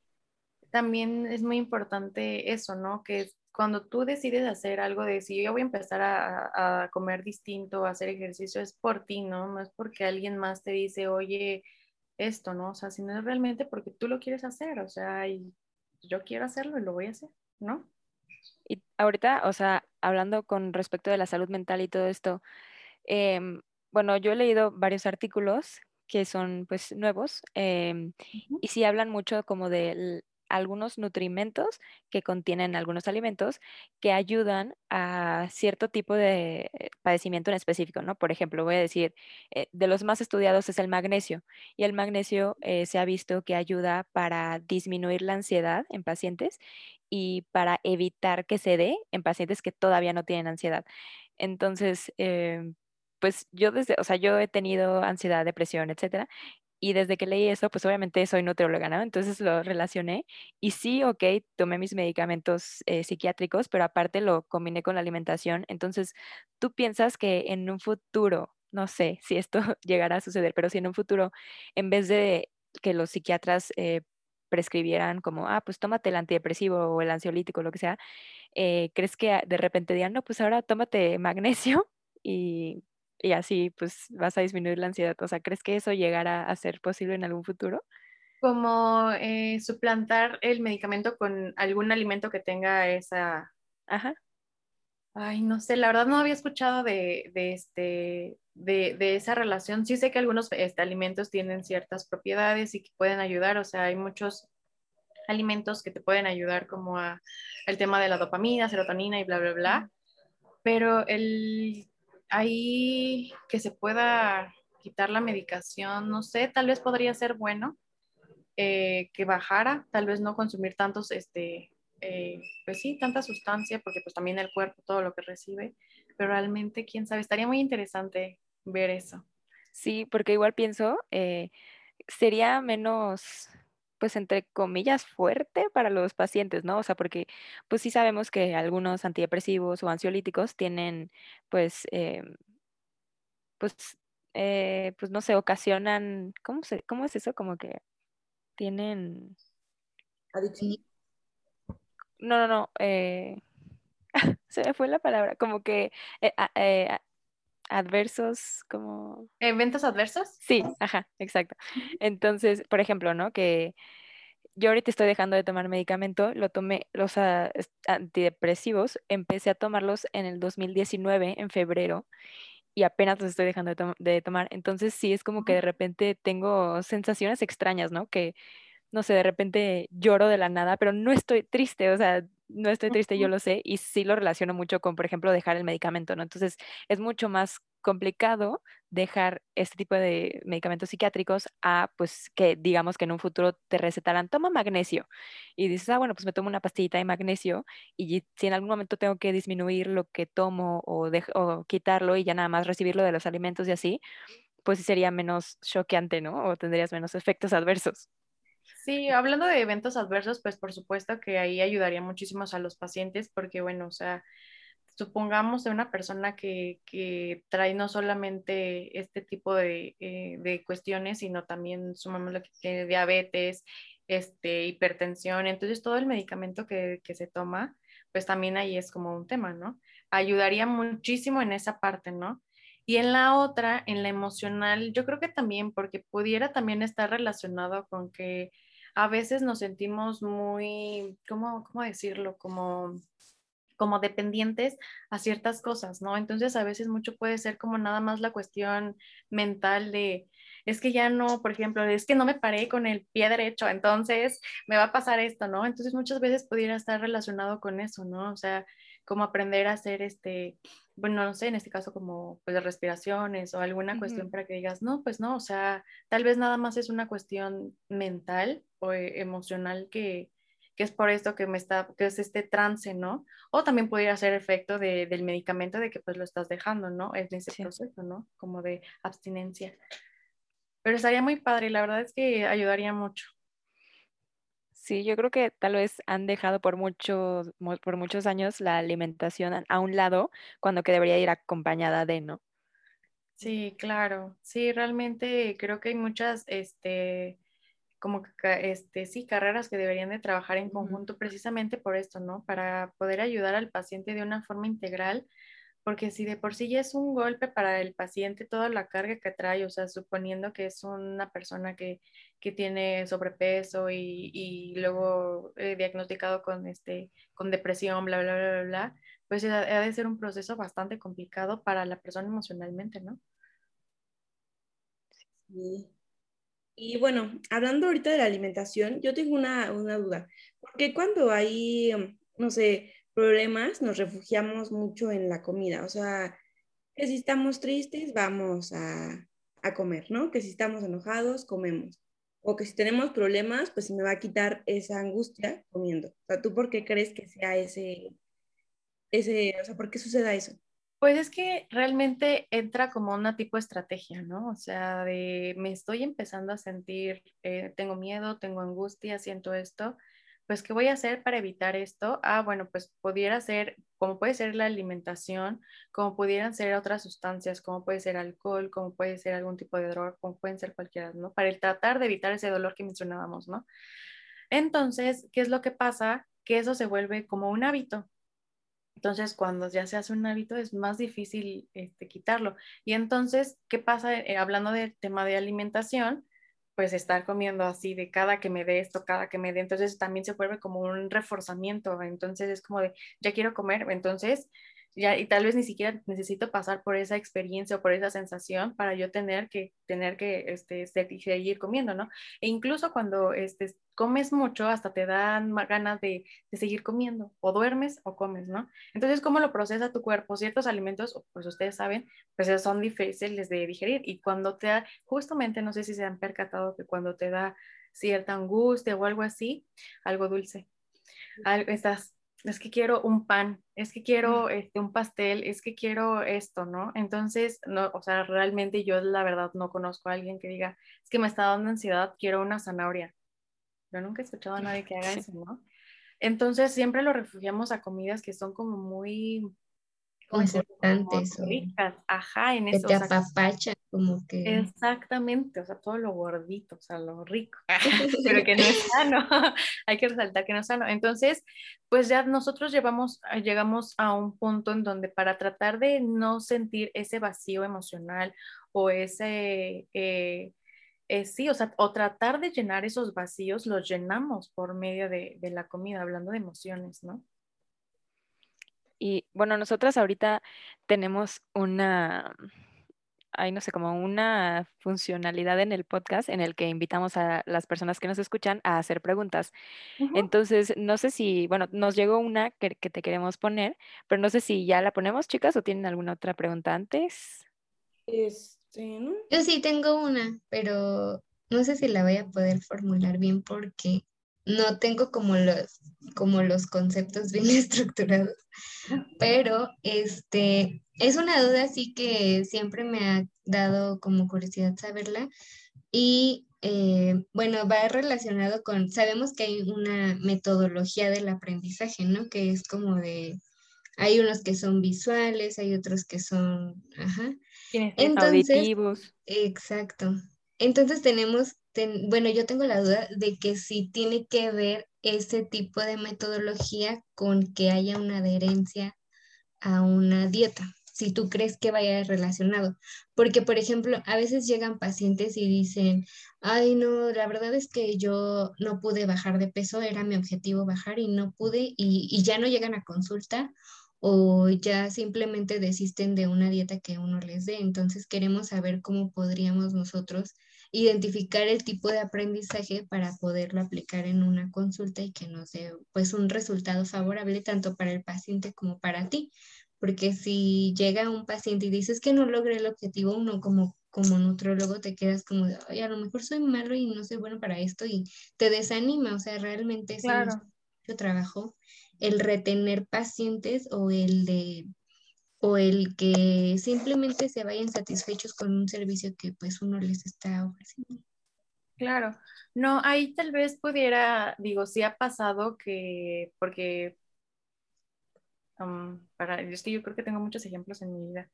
también es muy importante eso, ¿no? Que cuando tú decides hacer algo de si yo voy a empezar a, comer distinto, a hacer ejercicio, es por ti, ¿no? No es porque alguien más te dice, oye, esto, ¿no? O sea, si no es realmente porque tú lo quieres hacer, o sea, y yo quiero hacerlo y lo voy a hacer, ¿no? Y ahorita, o sea, hablando con respecto de la salud mental y todo esto, em, bueno, yo he leído varios artículos que son pues nuevos em, y sí hablan mucho como de algunos nutrimentos que contienen algunos alimentos que ayudan a cierto tipo de padecimiento en específico, ¿no? Por ejemplo, voy a decir, eh, de los más estudiados es el magnesio y el magnesio eh, se ha visto que ayuda para disminuir la ansiedad en pacientes y para evitar que se dé en pacientes que todavía no tienen ansiedad. Entonces, em, pues yo desde, o sea, yo he tenido ansiedad, depresión, etcétera, y desde que leí eso, pues obviamente soy nutrióloga, ¿no? Entonces lo relacioné y sí, ok, tomé mis medicamentos eh, psiquiátricos, pero aparte lo combiné con la alimentación. Entonces, ¿tú piensas que en un futuro, no sé si esto llegará a suceder, pero si en un futuro, en vez de que los psiquiatras eh, prescribieran como, ah, pues tómate el antidepresivo o el ansiolítico, lo que sea, eh, ¿crees que de repente digan, no, pues ahora tómate magnesio y y así pues vas a disminuir la ansiedad. O sea, ¿crees que eso llegará a ser posible en algún futuro? Como eh, suplantar el medicamento con algún alimento que tenga esa... Ajá. Ay, no sé, la verdad no había escuchado de, este, de, esa relación. Sí sé que algunos este, alimentos tienen ciertas propiedades y que pueden ayudar, o sea, hay muchos alimentos que te pueden ayudar como a el tema de la dopamina, serotonina y bla, bla, bla. Pero el ahí que se pueda quitar la medicación, no sé, tal vez podría ser bueno eh, que bajara, tal vez no consumir tantos, este, eh, pues sí, tanta sustancia, porque pues también el cuerpo, todo lo que recibe, pero realmente, quién sabe, estaría muy interesante ver eso. Sí, porque igual pienso, eh, sería menos, pues entre comillas, fuerte para los pacientes, ¿no? O sea, porque pues sí sabemos que algunos antidepresivos o ansiolíticos tienen, pues, eh, pues, eh, pues no sé, ocasionan, ¿cómo, se, ¿cómo es eso? Como que tienen... Adicción. No, no, no, eh, se me fue la palabra, como que adversos, como... ¿Eventos adversos? Sí, ajá, exacto. Entonces, por ejemplo, ¿no? Que yo ahorita estoy dejando de tomar medicamento, lo tomé, los antidepresivos, empecé a tomarlos en el 2019, en febrero, y apenas los estoy dejando de, de tomar. Entonces, sí, es como que de repente tengo sensaciones extrañas, ¿no? Que, no sé, de repente lloro de la nada, pero no estoy triste, o sea, no estoy triste, yo lo sé, y sí lo relaciono mucho con, por ejemplo, dejar el medicamento, ¿no? Entonces, es mucho más complicado dejar este tipo de medicamentos psiquiátricos a, pues, que digamos que en un futuro te recetarán, toma magnesio, y dices, ah, bueno, pues me tomo una pastillita de magnesio, y si en algún momento tengo que disminuir lo que tomo o, o quitarlo y ya nada más recibirlo de los alimentos y así, pues sería menos choqueante, ¿no? O tendrías menos efectos adversos. Sí, hablando de eventos adversos, pues por supuesto que ahí ayudaría muchísimo a los pacientes porque, bueno, o sea, supongamos de una persona que, que trae no solamente este tipo de, eh, de cuestiones, sino también sumamos lo que tiene diabetes, este, hipertensión, entonces todo el medicamento que, que se toma, pues también ahí es como un tema, ¿no? Ayudaría muchísimo en esa parte, ¿no? Y en la otra, en la emocional, yo creo que también, porque pudiera también estar relacionado con que a veces nos sentimos muy, ¿cómo, cómo decirlo? Como como dependientes a ciertas cosas, ¿no? Entonces a veces mucho puede ser como nada más la cuestión mental de, es que ya no, por ejemplo, es que no me paré con el pie derecho, entonces me va a pasar esto, ¿no? Entonces muchas veces pudiera estar relacionado con eso, ¿no? O sea, como aprender a hacer este, bueno, no sé, en este caso como pues respiraciones o alguna cuestión para que digas, no, pues no, o sea, tal vez nada más es una cuestión mental o eh, emocional que, que es por esto que me está, que es este trance, ¿no? O también podría ser efecto de, del medicamento de que pues lo estás dejando, ¿no? Es ese proceso, ¿no? Como de abstinencia. Pero estaría muy padre, la verdad es que ayudaría mucho. Sí, yo creo que tal vez han dejado por muchos, por muchos años la alimentación a un lado cuando que debería ir acompañada de, ¿no? Sí, claro. Sí, realmente creo que hay muchas, este, como este, sí, carreras que deberían de trabajar en conjunto precisamente por esto, ¿no? Para poder ayudar al paciente de una forma integral, porque si de por sí ya es un golpe para el paciente toda la carga que trae, o sea, suponiendo que es una persona que, que tiene sobrepeso y, y luego eh, diagnosticado con, este, con depresión, bla, bla, bla, bla, bla, pues ha, de ser un proceso bastante complicado para la persona emocionalmente, ¿no? Sí. Y bueno, hablando ahorita de la alimentación, yo tengo una, una duda, porque cuando hay, no sé, problemas, nos refugiamos mucho en la comida, o sea, que si estamos tristes, vamos a, a comer, ¿no? Que si estamos enojados, comemos. O que si tenemos problemas, pues se me va a quitar esa angustia comiendo. O sea, ¿tú por qué crees que sea ese, ese, o sea, por qué suceda eso? Pues es que realmente entra como una tipo de estrategia, ¿no? O sea, de me estoy empezando a sentir, eh, tengo miedo, tengo angustia, siento esto, pues ¿qué voy a hacer para evitar esto? Ah, bueno, pues pudiera ser, como puede ser la alimentación, como pudieran ser otras sustancias, como puede ser alcohol, como puede ser algún tipo de droga, como pueden ser cualquiera, ¿no? Para el tratar de evitar ese dolor que mencionábamos, ¿no? Entonces, ¿qué es lo que pasa? Que eso se vuelve como un hábito. Entonces, cuando ya se hace un hábito, es más difícil este, quitarlo. Y entonces, ¿qué pasa? Eh, hablando del tema de alimentación, pues estar comiendo así de cada que me dé esto, cada que me dé, entonces también se vuelve como un reforzamiento. Entonces es como de, ya quiero comer, entonces y tal vez ni siquiera necesito pasar por esa experiencia o por esa sensación para yo tener que, tener que este, seguir comiendo, ¿no? E incluso cuando este, comes mucho, hasta te dan ganas de, de, seguir comiendo, o duermes o comes, ¿no? Entonces, ¿cómo lo procesa tu cuerpo? Ciertos alimentos, pues ustedes saben, pues son difíciles de digerir y cuando te da, justamente, no sé si se han percatado que cuando te da cierta angustia o algo así, algo dulce, algo, estás es que quiero un pan, es que quiero este, un pastel, es que quiero esto, ¿no? Entonces, no, o sea, realmente yo la verdad no conozco a alguien que diga, es que me está dando ansiedad, quiero una zanahoria. Yo nunca he escuchado a nadie que haga eso, ¿no? Entonces, siempre lo refugiamos a comidas que son como muy confortantes ajá, en eso. Que te apapacha, como que. Exactamente, o sea, todo lo gordito, o sea, lo rico, pero que no es sano, hay que resaltar que no es sano. Entonces, pues ya nosotros llevamos, llegamos a un punto en donde para tratar de no sentir ese vacío emocional o ese, eh, eh, sí, o sea, o tratar de llenar esos vacíos, los llenamos por medio de, de la comida, hablando de emociones, ¿no? Y bueno, nosotras ahorita tenemos una, hay no sé, como una funcionalidad en el podcast en el que invitamos a las personas que nos escuchan a hacer preguntas. Uh -huh. Entonces, no sé si, bueno, nos llegó una que, que, te queremos poner, pero no sé si ya la ponemos, chicas, o tienen alguna otra pregunta antes. Este, ¿no? Yo sí tengo una, pero no sé si la voy a poder formular bien porque no tengo como los, como los conceptos bien estructurados, pero este, es una duda así que siempre me ha dado como curiosidad saberla y eh, bueno, va relacionado con, sabemos que hay una metodología del aprendizaje, ¿no? Que es como de, hay unos que son visuales, hay otros que son, ajá. Entonces, auditivos. Exacto. Entonces tenemos bueno, yo tengo la duda de que si tiene que ver ese tipo de metodología con que haya una adherencia a una dieta, si tú crees que vaya relacionado. Porque, por ejemplo, a veces llegan pacientes y dicen, ay, no, la verdad es que yo no pude bajar de peso, era mi objetivo bajar y no pude, y ya no llegan a consulta o ya simplemente desisten de una dieta que uno les dé. Entonces queremos saber cómo podríamos nosotros identificar el tipo de aprendizaje para poderlo aplicar en una consulta y que nos dé pues un resultado favorable tanto para el paciente como para ti. Porque si llega un paciente y dices que no logré el objetivo, uno como, como nutrólogo te quedas como de, Ay, a lo mejor soy malo y no soy bueno para esto y te desanima, o sea, realmente claro. es mucho trabajo el retener pacientes o el de o el que simplemente se vayan satisfechos con un servicio que pues uno les está ofreciendo. Claro, no, ahí tal vez pudiera, digo, sí ha pasado que, porque, um, para, es que yo creo que tengo muchos ejemplos en mi vida,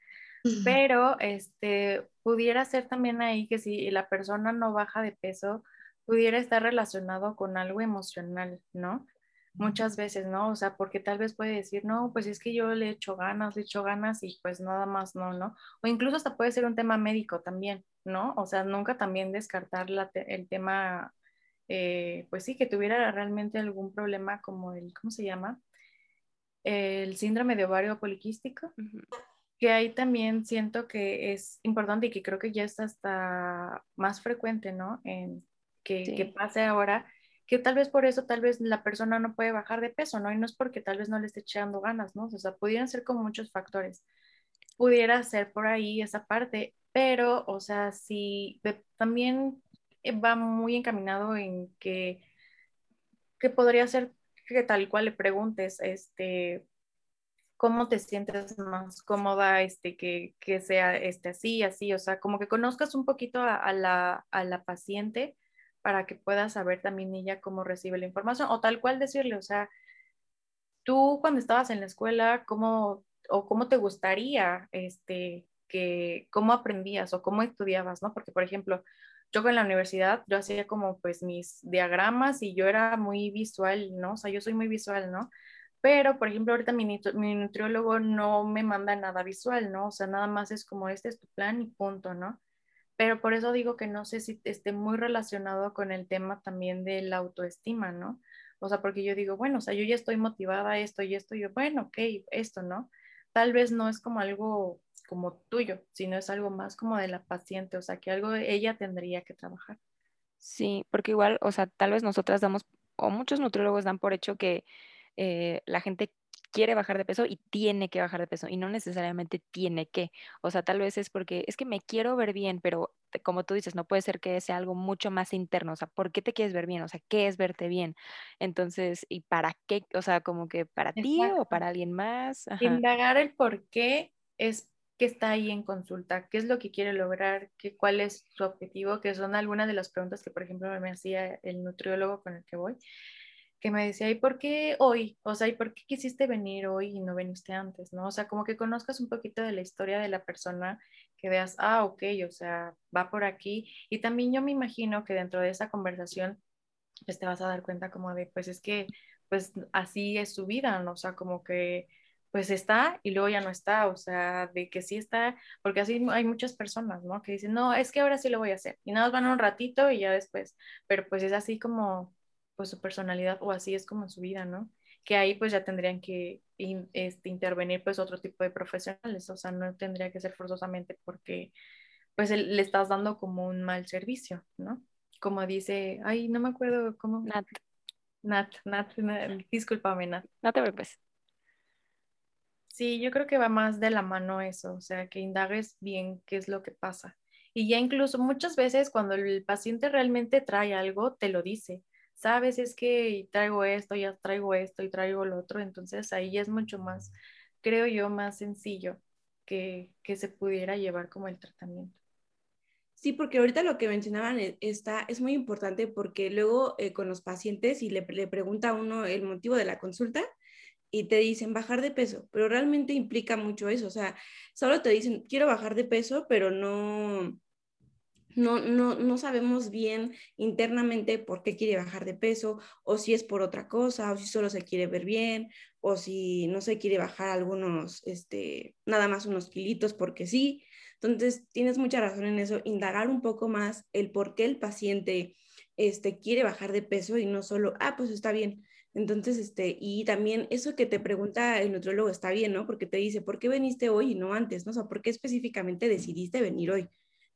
pero este, pudiera ser también ahí que si la persona no baja de peso, pudiera estar relacionado con algo emocional, ¿no? Muchas veces, ¿no? O sea, porque tal vez puede decir, no, pues es que yo le echo ganas, le echo ganas y pues nada más no, ¿no? O incluso hasta puede ser un tema médico también, ¿no? O sea, nunca también descartar el tema, eh, pues sí, que tuviera realmente algún problema como el, ¿cómo se llama? El síndrome de ovario poliquístico. Que ahí también siento que es importante y que creo que ya está hasta más frecuente, ¿no? En que, que pase ahora que tal vez por eso, tal vez la persona no puede bajar de peso, ¿no? Y no es porque tal vez no le esté echando ganas, ¿no? O sea, pudieran ser como muchos factores. Pudiera ser por ahí esa parte, pero, o sea, si también va muy encaminado en que, que podría ser que tal cual le preguntes, este, cómo te sientes más cómoda, este, que, que sea este, así, así, o sea, como que conozcas un poquito a, la, a la paciente para que pueda saber también ella cómo recibe la información o tal cual decirle, o sea, tú cuando estabas en la escuela, ¿cómo o cómo te gustaría, este, que, cómo aprendías o cómo estudiabas, ¿no? Porque, por ejemplo, yo en la universidad, yo hacía como pues mis diagramas y yo era muy visual, ¿no? O sea, yo soy muy visual, ¿no? Pero, por ejemplo, ahorita mi, mi nutriólogo no me manda nada visual, ¿no? O sea, nada más es como este es tu plan y punto, ¿no? Pero por eso digo que no sé si esté muy relacionado con el tema también de la autoestima, ¿no? O sea, porque yo digo, bueno, o sea, yo ya estoy motivada a esto y esto, y yo, bueno, ok, esto, ¿no? Tal vez no es como algo como tuyo, sino es algo más como de la paciente, o sea, que algo ella tendría que trabajar. Sí, porque igual, o sea, tal vez nosotras damos, o muchos nutriólogos dan por hecho que eh, la gente quiere bajar de peso y tiene que bajar de peso y no necesariamente tiene que. O sea, tal vez es porque es que me quiero ver bien, pero como tú dices, no puede ser que sea algo mucho más interno. O sea, ¿por qué te quieres ver bien? O sea, ¿qué es verte bien? Entonces, ¿y para qué? O sea, como que para ti o para alguien más. Indagar el por qué es que está ahí en consulta, qué es lo que quiere lograr, qué, cuál es su objetivo, que son algunas de las preguntas que, por ejemplo, me hacía el nutriólogo con el que voy que me decía, ¿y por qué hoy? O sea, ¿y por qué quisiste venir hoy y no veniste antes? ¿No? O sea, como que conozcas un poquito de la historia de la persona, que veas, ah, ok, o sea, va por aquí. Y también yo me imagino que dentro de esa conversación, pues te vas a dar cuenta como de, pues es que, pues así es su vida, ¿no? O sea, como que, pues está y luego ya no está, o sea, de que sí está, porque así hay muchas personas, ¿no? Que dicen, no, es que ahora sí lo voy a hacer. Y nada más van un ratito y ya después, pero pues es así como pues su personalidad o así es como su vida, ¿no? Que ahí pues ya tendrían que este, intervenir pues otro tipo de profesionales, o sea, no tendría que ser forzosamente porque pues le estás dando como un mal servicio, ¿no? Como dice, ay, no me acuerdo cómo. Nat. Nat, Nat, discúlpame, Nat. No te preocupes. Sí, yo creo que va más de la mano eso, o sea, que indagues bien qué es lo que pasa. Y ya incluso muchas veces cuando el paciente realmente trae algo, te lo dice sabes, es que traigo esto, ya traigo esto y traigo lo otro, entonces ahí es mucho más, creo yo, más sencillo que, que se pudiera llevar como el tratamiento. Sí, porque ahorita lo que mencionaban e, está, es muy importante porque luego eh, con los pacientes y le, le pregunta a uno el motivo de la consulta y te dicen bajar de peso, pero realmente implica mucho eso, o sea, solo te dicen quiero bajar de peso, pero no, no, no, no sabemos bien internamente por qué quiere bajar de peso, o si es por otra cosa, o si solo se quiere ver bien, o si no se quiere bajar algunos, este, nada más unos kilitos porque sí. Entonces, tienes mucha razón en eso, indagar un poco más el por qué el paciente este, quiere bajar de peso y no solo, ah, pues está bien. Entonces, este, y también eso que te pregunta el nutriólogo está bien, ¿no? Porque te dice, ¿por qué veniste hoy y no antes? ¿No? O ¿por qué específicamente decidiste venir hoy?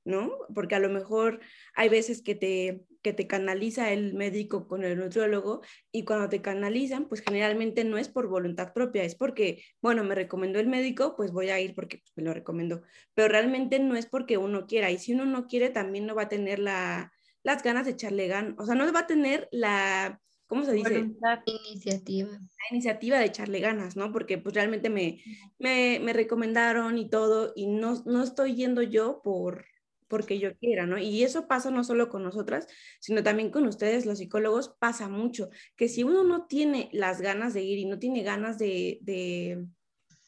¿No? Porque a lo mejor hay veces que te, que te canaliza el médico con el nutriólogo y cuando te canalizan, pues generalmente no es por voluntad propia, es porque, bueno, me recomendó el médico, pues voy a ir porque pues, me lo recomendó, pero realmente no es porque uno quiera y si uno no quiere también no va a tener la, las ganas de echarle ganas, o sea, no va a tener la... ¿Cómo se dice? La iniciativa. La iniciativa de echarle ganas, ¿no? Porque pues realmente me, me, me recomendaron y todo y no, no estoy yendo yo por, porque yo quiera, ¿no? Y eso pasa no solo con nosotras, sino también con ustedes, los psicólogos, pasa mucho, que si uno no tiene las ganas de ir y no tiene ganas de, de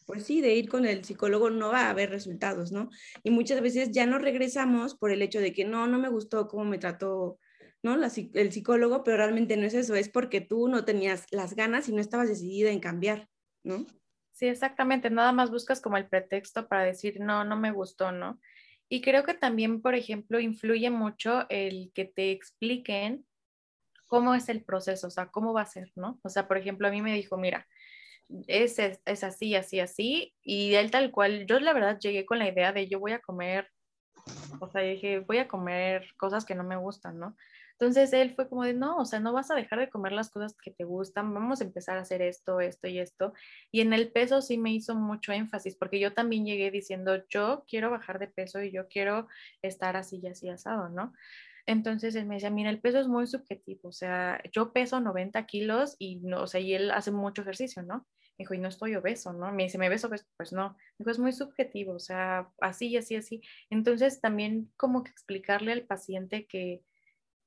pues sí, de ir con el psicólogo no va a haber resultados, ¿no? Y muchas veces ya no regresamos por el hecho de que no, no me gustó cómo me trató ¿no? el psicólogo, pero realmente no es eso, es porque tú no tenías las ganas y no estabas decidida en cambiar, ¿no? Sí, exactamente, nada más buscas como el pretexto para decir, no, no me gustó, ¿no? Y creo que también, por ejemplo, influye mucho el que te expliquen cómo es el proceso, o sea, cómo va a ser, ¿no? O sea, por ejemplo, a mí me dijo, mira, es, es, es así, así, así, y él tal cual, yo la verdad llegué con la idea de yo voy a comer, o sea, dije, voy a comer cosas que no me gustan, ¿no? Entonces él fue como de, no, o sea, no vas a dejar de comer las cosas que te gustan, vamos a empezar a hacer esto, esto y esto. Y en el peso sí me hizo mucho énfasis, porque yo también llegué diciendo, yo quiero bajar de peso y yo quiero estar así y así asado, ¿no? Entonces él me decía, mira, el peso es muy subjetivo, o sea, yo peso 90 kilos y, no, o sea, y él hace mucho ejercicio, ¿no? Me dijo, y no estoy obeso, ¿no? Me dice, ¿me ves obeso? Pues no. Dijo, es muy subjetivo, o sea, así, así, así. Entonces también como que explicarle al paciente que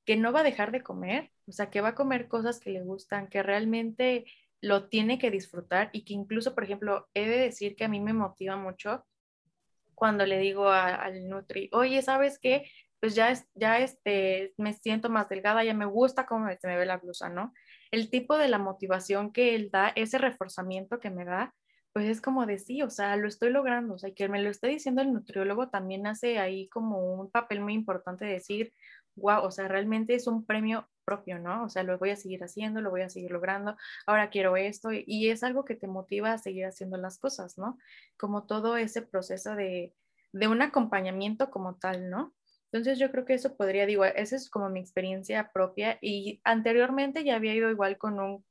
que no va a dejar de comer, o sea, que va a comer cosas que le gustan, que realmente lo tiene que disfrutar y que incluso, por ejemplo, he de decir que a mí me motiva mucho cuando le digo al Nutri, oye, ¿sabes qué? Pues ya, ya este, me siento más delgada, ya me gusta cómo se me ve la blusa, ¿no? El tipo de la motivación que él da, ese reforzamiento que me da, pues es como de sí, o sea, lo estoy logrando, o sea, que me lo esté diciendo el nutriólogo también hace ahí como un papel muy importante de decir, wow, o sea, realmente es un premio propio, ¿no? O sea, lo voy a seguir haciendo, lo voy a seguir logrando, ahora quiero esto y es algo que te motiva a seguir haciendo las cosas, ¿no? Como todo ese proceso de, de un acompañamiento como tal, ¿no? Entonces yo creo que eso podría, digo, esa es como mi experiencia propia y anteriormente ya había ido igual con un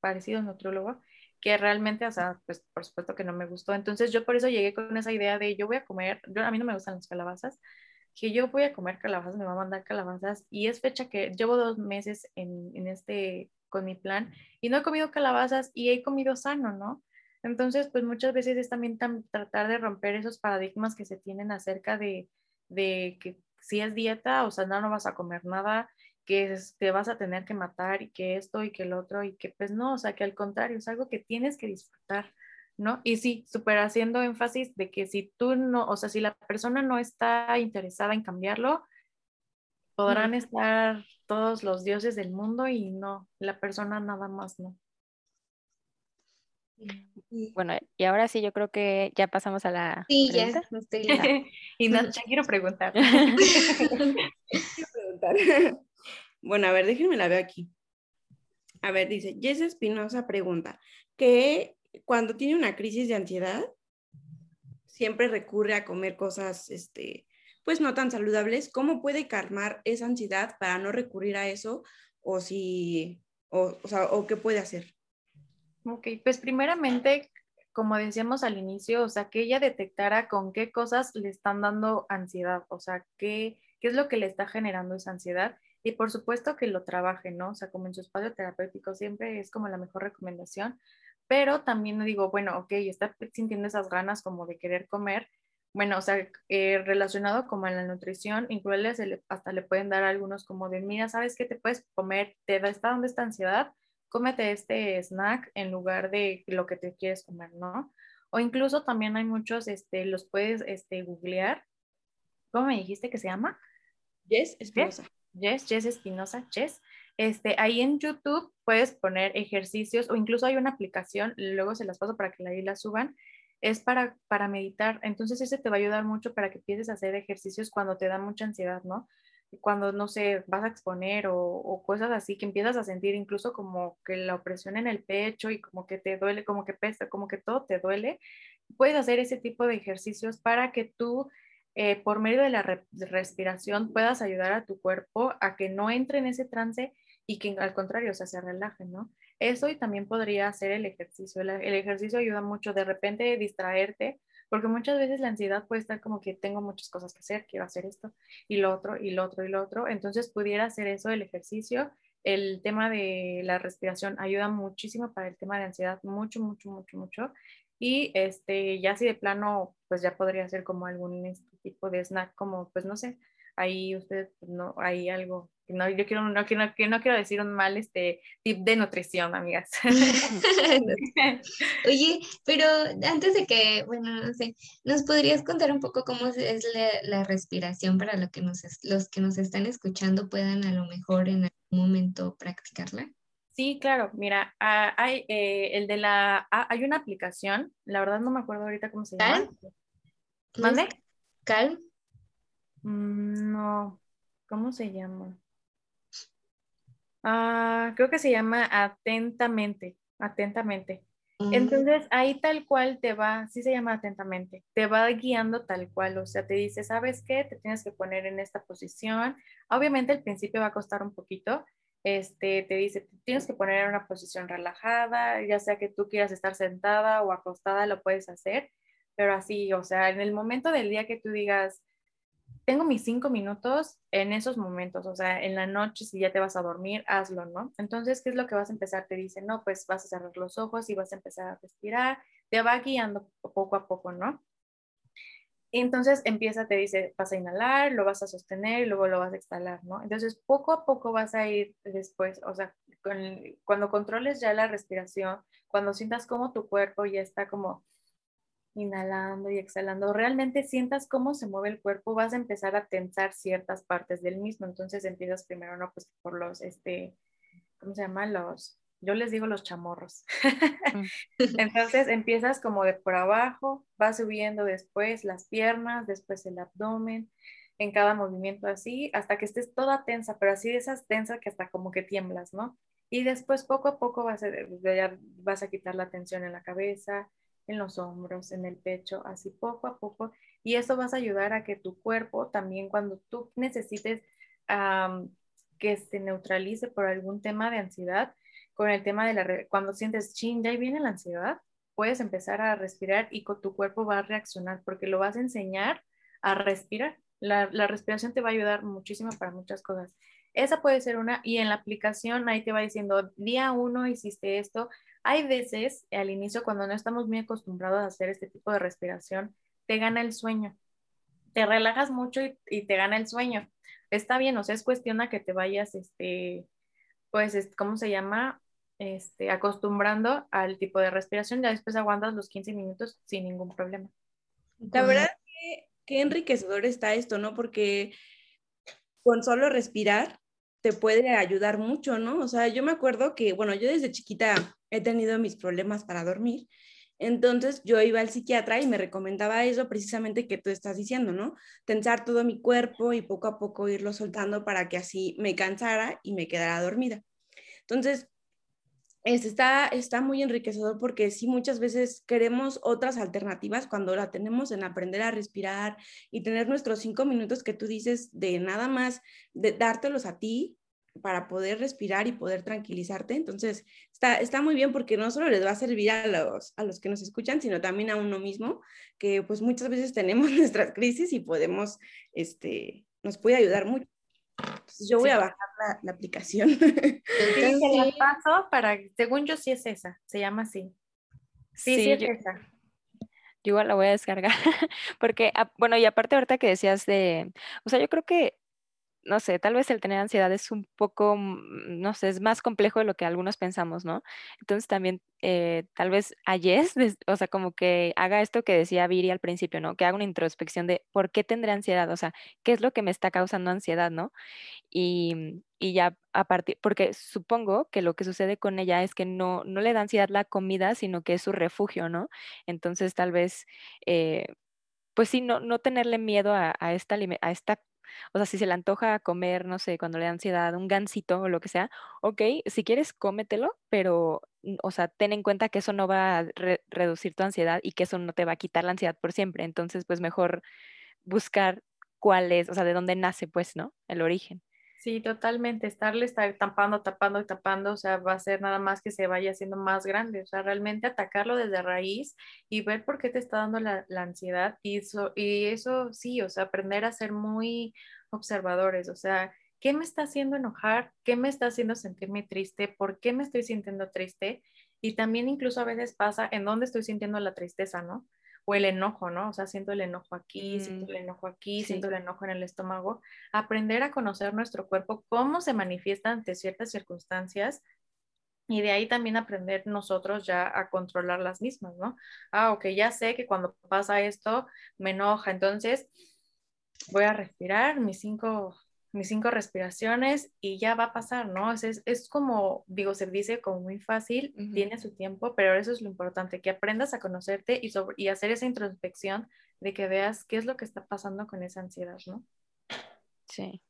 parecido nutriólogo que realmente, o sea, pues por supuesto que no me gustó. Entonces yo por eso llegué con esa idea de yo voy a comer, yo, a mí no me gustan las calabazas, que yo voy a comer calabazas, me va a mandar calabazas y es fecha que llevo dos meses en, en este, con mi plan y no he comido calabazas y he comido sano, ¿no? Entonces, pues muchas veces es también tratar de romper esos paradigmas que se tienen acerca de, de que si es dieta, o sea, no, no vas a comer nada, que te vas a tener que matar y que esto y que el otro y que pues no, o sea, que al contrario, es algo que tienes que disfrutar. ¿No? Y sí, súper haciendo énfasis de que si tú no, o sea, si la persona no está interesada en cambiarlo, podrán estar todos los dioses del mundo y no, la persona nada más no. Bueno, y ahora sí, yo creo que ya pasamos a la. Sí, ya estoy y no, ya quiero preguntar. quiero preguntar. Bueno, a ver, déjenme la ver aquí. A ver, dice, Jess Espinosa pregunta, ¿qué cuando tiene una crisis de ansiedad, siempre recurre a comer cosas, este, pues no tan saludables. ¿Cómo puede calmar esa ansiedad para no recurrir a eso? O si, o, o, o qué puede hacer. Ok, pues primeramente, como decíamos al inicio, o sea, que ella detectara con qué cosas le están dando ansiedad, o sea, qué, qué es lo que le está generando esa ansiedad. Y por supuesto que lo trabaje, ¿no? O sea, como en su espacio terapéutico siempre es como la mejor recomendación, pero también digo, bueno, ok, está sintiendo esas ganas como de querer comer, bueno, o sea, eh, relacionado como a la nutrición, incluso hasta le pueden dar algunos como de, mira, ¿sabes qué te puedes comer? ¿Te da, está dando esta ansiedad? Cómete este snack en lugar de lo que te quieres comer, ¿no? O incluso también hay muchos, este, los puedes, este, googlear. ¿Cómo me dijiste que se llama? Jess Espinosa. Jess, Jess Espinosa, Jess. Este, ahí en YouTube puedes poner ejercicios o incluso hay una aplicación, luego se las paso para que ahí la suban, es para, para meditar. Entonces ese te va a ayudar mucho para que empieces a hacer ejercicios cuando te da mucha ansiedad, ¿no? Cuando, no sé, vas a exponer o, o, cosas así, que empiezas a sentir incluso como que la opresión en el pecho y como que te duele, como que pesa, como que todo te duele, puedes hacer ese tipo de ejercicios para que tú eh, por medio de la respiración puedas ayudar a tu cuerpo a que no entre en ese trance y que al contrario, o sea, se relaje, ¿no? Eso y también podría hacer el ejercicio. El, el, ejercicio ayuda mucho de repente distraerte, porque muchas veces la ansiedad puede estar como que tengo muchas cosas que hacer, quiero hacer esto y lo otro y lo otro y lo otro. Entonces pudiera hacer eso el ejercicio. El tema de la respiración ayuda muchísimo para el tema de ansiedad, mucho, mucho, mucho, mucho. Y este, ya si de plano, pues ya podría ser como algún este tipo de snack, como, pues no sé, ahí usted, no, hay algo, no, yo quiero, no, quiero, no quiero decir un mal este, tip de nutrición, amigas. Oye, pero antes de que, bueno, no sé, ¿nos podrías contar un poco cómo es la, respiración para lo que nos, los que nos están escuchando puedan a lo mejor en algún momento practicarla? Sí, claro, mira, ah, hay eh, el de la, ah, hay una aplicación, la verdad no me acuerdo ahorita cómo se llama. ¿Mande? ¿Calm? Mm, no, ¿cómo se llama? Ah, creo que se llama Atentamente, Atentamente. Mm. Entonces ahí tal cual te va, sí se llama atentamente, te va guiando tal cual, o sea, te dice, ¿sabes qué? Te tienes que poner en esta posición. Obviamente al principio va a costar un poquito, este, te dice, tienes que poner en una posición relajada, ya sea que tú quieras estar sentada o acostada, lo puedes hacer, pero así, o sea, en el momento del día que tú digas, tengo mis cinco minutos en esos momentos, o sea, en la noche, si ya te vas a dormir, hazlo, ¿no? Entonces, ¿qué es lo que vas a empezar? Te dice, no, pues vas a cerrar los ojos y vas a empezar a respirar, te va guiando poco a poco, ¿no? entonces empieza, te dice, vas a inhalar, lo vas a sostener y luego lo vas a exhalar, ¿no? Entonces poco a poco vas a ir después, o sea, cuando controles ya la respiración, cuando sientas como tu cuerpo ya está como inhalando y exhalando, realmente sientas cómo se mueve el cuerpo, vas a empezar a tensar ciertas partes del mismo. Entonces empiezas primero, ¿no? Pues por los, este, ¿cómo se llama? Los, yo les digo los chamorros. Mm. Entonces empiezas como de por abajo, vas subiendo después las piernas, después el abdomen, en cada movimiento así, hasta que estés toda tensa, pero así de esas tensas que hasta como que tiemblas, ¿no? Y después poco a poco vas a, vas a quitar la tensión en la cabeza, en los hombros, en el pecho, así poco a poco. Y eso vas a ayudar a que tu cuerpo también cuando tú necesites que se neutralice por algún tema de ansiedad, con el tema de la, cuando sientes, chin, ya viene la ansiedad, puedes empezar a respirar y tu cuerpo va a reaccionar porque lo vas a enseñar a respirar. La, la respiración te va a ayudar muchísimo para muchas cosas. Esa puede ser una, y en la aplicación ahí te va diciendo, día uno hiciste esto, hay veces al inicio cuando no estamos muy acostumbrados a hacer este tipo de respiración, te gana el sueño. Te relajas mucho y, te gana el sueño. Está bien, o sea, es cuestión a que te vayas, este, pues, ¿cómo se llama? Este, acostumbrando al tipo de respiración, ya después aguantas los 15 minutos sin ningún problema. La verdad que qué enriquecedor está esto, ¿no? Porque con solo respirar te puede ayudar mucho, ¿no? O sea, yo me acuerdo que, bueno, yo desde chiquita he tenido mis problemas para dormir. Entonces yo iba al psiquiatra y me recomendaba eso precisamente que tú estás diciendo, ¿no? Tensar todo mi cuerpo y poco a poco irlo soltando para que así me cansara y me quedara dormida. Entonces, está, está muy enriquecedor porque sí muchas veces queremos otras alternativas cuando la tenemos en aprender a respirar y tener nuestros cinco minutos que tú dices de nada más de dártelos a ti para poder respirar y poder tranquilizarte. Entonces, está, está muy bien porque no solo les va a servir a los, a los que nos escuchan, sino también a uno mismo, que pues muchas veces tenemos nuestras crisis y podemos, este, nos puede ayudar mucho. Entonces, yo voy a bajar la, la aplicación. Sí, se la paso para, según yo sí es esa, se llama así. Sí, sí, es esa. Yo igual la voy a descargar, porque, ah, bueno, y aparte ahorita que decías de, o sea, yo creo que no sé, tal vez el tener ansiedad es un poco, mm, no sé, es más complejo de lo que algunos pensamos, ¿no? Entonces también eh, tal vez a o sea, como que haga esto que decía Viri al principio, ¿no? Que haga una introspección de por qué tendré ansiedad, o sea, qué es lo que me está causando ansiedad, ¿no? Y, y ya a partir, porque supongo que lo que sucede con ella es que no, no le da ansiedad la comida, sino que es su refugio, ¿no? Entonces tal vez... Eh, pues sí, no, no tenerle miedo a, a, esta, a esta o sea, si se le antoja comer, no sé, cuando le da ansiedad, un gansito o lo que sea, ok, si quieres cómetelo, pero, o sea, ten en cuenta que eso no va a reducir tu ansiedad y que eso no te va a quitar la ansiedad por siempre. Entonces, pues mejor buscar cuál es, o sea, de dónde nace, pues, ¿no? El origen. Sí, totalmente. Estarle estar tapando, tapando y tapando, o sea, va a ser nada más que se vaya haciendo más grande. O sea, realmente atacarlo desde raíz y ver por qué te está dando la, ansiedad. Y eso, y eso sí, o sea, aprender a ser muy observadores. O sea, ¿qué me está haciendo enojar? ¿Qué me está haciendo sentirme triste? ¿Por qué me estoy sintiendo triste? Y también incluso a veces pasa en dónde estoy sintiendo la tristeza, ¿no? O el enojo, ¿no? O sea, siento el enojo aquí, siento Mm, el enojo aquí, sí. siento el enojo en el estómago. Aprender a conocer nuestro cuerpo, cómo se manifiesta ante ciertas circunstancias y de ahí también aprender nosotros ya a controlar las mismas, ¿no? Ah, ok, ya sé que cuando pasa esto me enoja, entonces voy a respirar mis cinco, mis cinco respiraciones y ya va a pasar, ¿no? Es, es, es como, digo, se dice como muy fácil, tiene su tiempo, pero eso es lo importante, que aprendas a conocerte y, sobre, y hacer esa introspección de que veas qué es lo que está pasando con esa ansiedad, ¿no? Sí.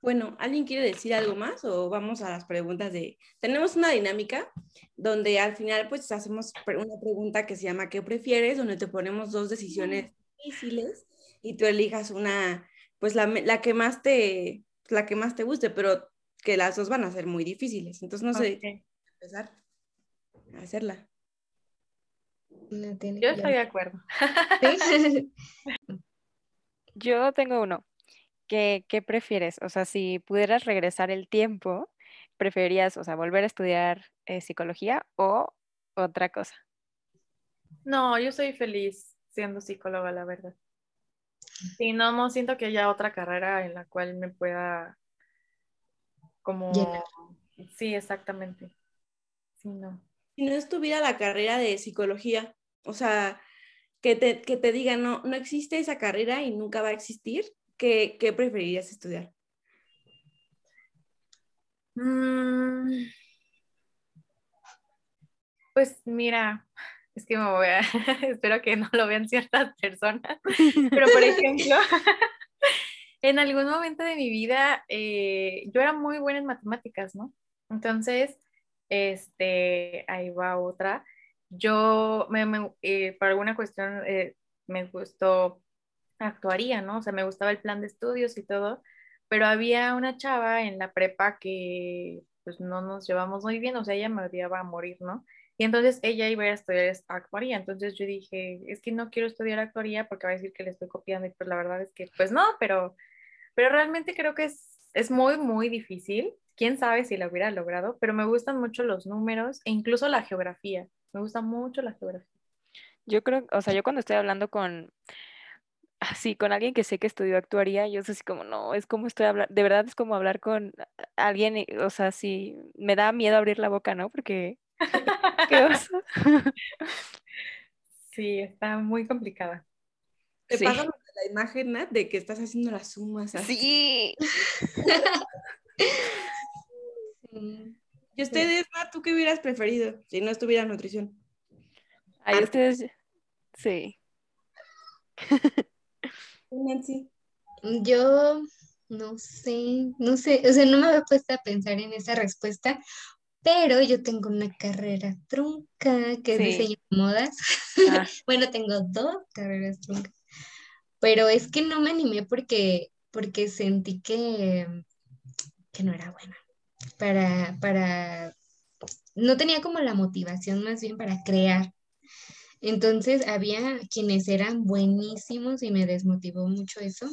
Bueno, ¿alguien quiere decir algo más o vamos a las preguntas de... Tenemos una dinámica donde al final pues hacemos una pregunta que se llama ¿qué prefieres? Donde te ponemos dos decisiones difíciles y tú elijas una, pues la, me- la que más te, la que más te guste, pero que las dos van a ser muy difíciles. Entonces no sé, Ok. empezar a hacerla. No tiene Yo estoy de acuerdo. ¿Sí? Yo tengo uno. ¿Qué, qué prefieres? O sea, si pudieras regresar el tiempo, ¿preferirías, o sea, volver a estudiar eh, psicología o otra cosa? No, yo soy feliz siendo psicóloga, la verdad. Sí, no, no siento que haya otra carrera en la cual me pueda como... Llenar. Sí, exactamente. Sí, no. Si no estuviera la carrera de psicología, o sea, que te, que te digan, no, no existe esa carrera y nunca va a existir, ¿qué, qué preferirías estudiar? Mm, Pues mira, es que me voy a, espero que no lo vean ciertas personas, pero por ejemplo, en algún momento de mi vida eh, yo era muy buena en matemáticas, ¿no? Entonces, este, ahí va otra. Yo, me, me- eh, por alguna cuestión, eh, me gustó actuaría, ¿no? O sea, me gustaba el plan de estudios y todo, pero había una chava en la prepa que pues no nos llevamos muy bien, o sea, ella me odiaba a morir, ¿no? Y entonces ella iba a estudiar es- actuaría, entonces yo dije, es que no quiero estudiar actuaría porque va a decir que le estoy copiando y pues la verdad es que pues no, pero, pero realmente creo que es, es muy, muy difícil. Quién sabe si lo hubiera logrado, pero me gustan mucho los números e incluso la geografía. Me gusta mucho la geografía. Yo creo, o sea, yo cuando estoy hablando con, así, con alguien que sé que estudió actuaría, yo soy así como, no, es como estoy hablando, de verdad es como hablar con alguien, o sea, sí, me da miedo abrir la boca, ¿no? Porque, qué oso. Sí, está muy complicada. Te Sí. pasa la imagen, Nat, de que estás haciendo las sumas. así. Sí. Sí. ¿Y ustedes, Nat, tú qué hubieras preferido si no estuviera nutrición? Ay, Ah. ustedes, sí. Nancy. Yo no sé, no sé, o sea, no me había puesto a pensar en esa respuesta, pero yo tengo una carrera trunca que es Sí. diseño de modas. Ah, Bueno, tengo dos carreras truncas, pero es que no me animé porque, porque sentí que, que no era buena para, para, no tenía como la motivación más bien para crear. Entonces había quienes eran buenísimos y me desmotivó mucho eso.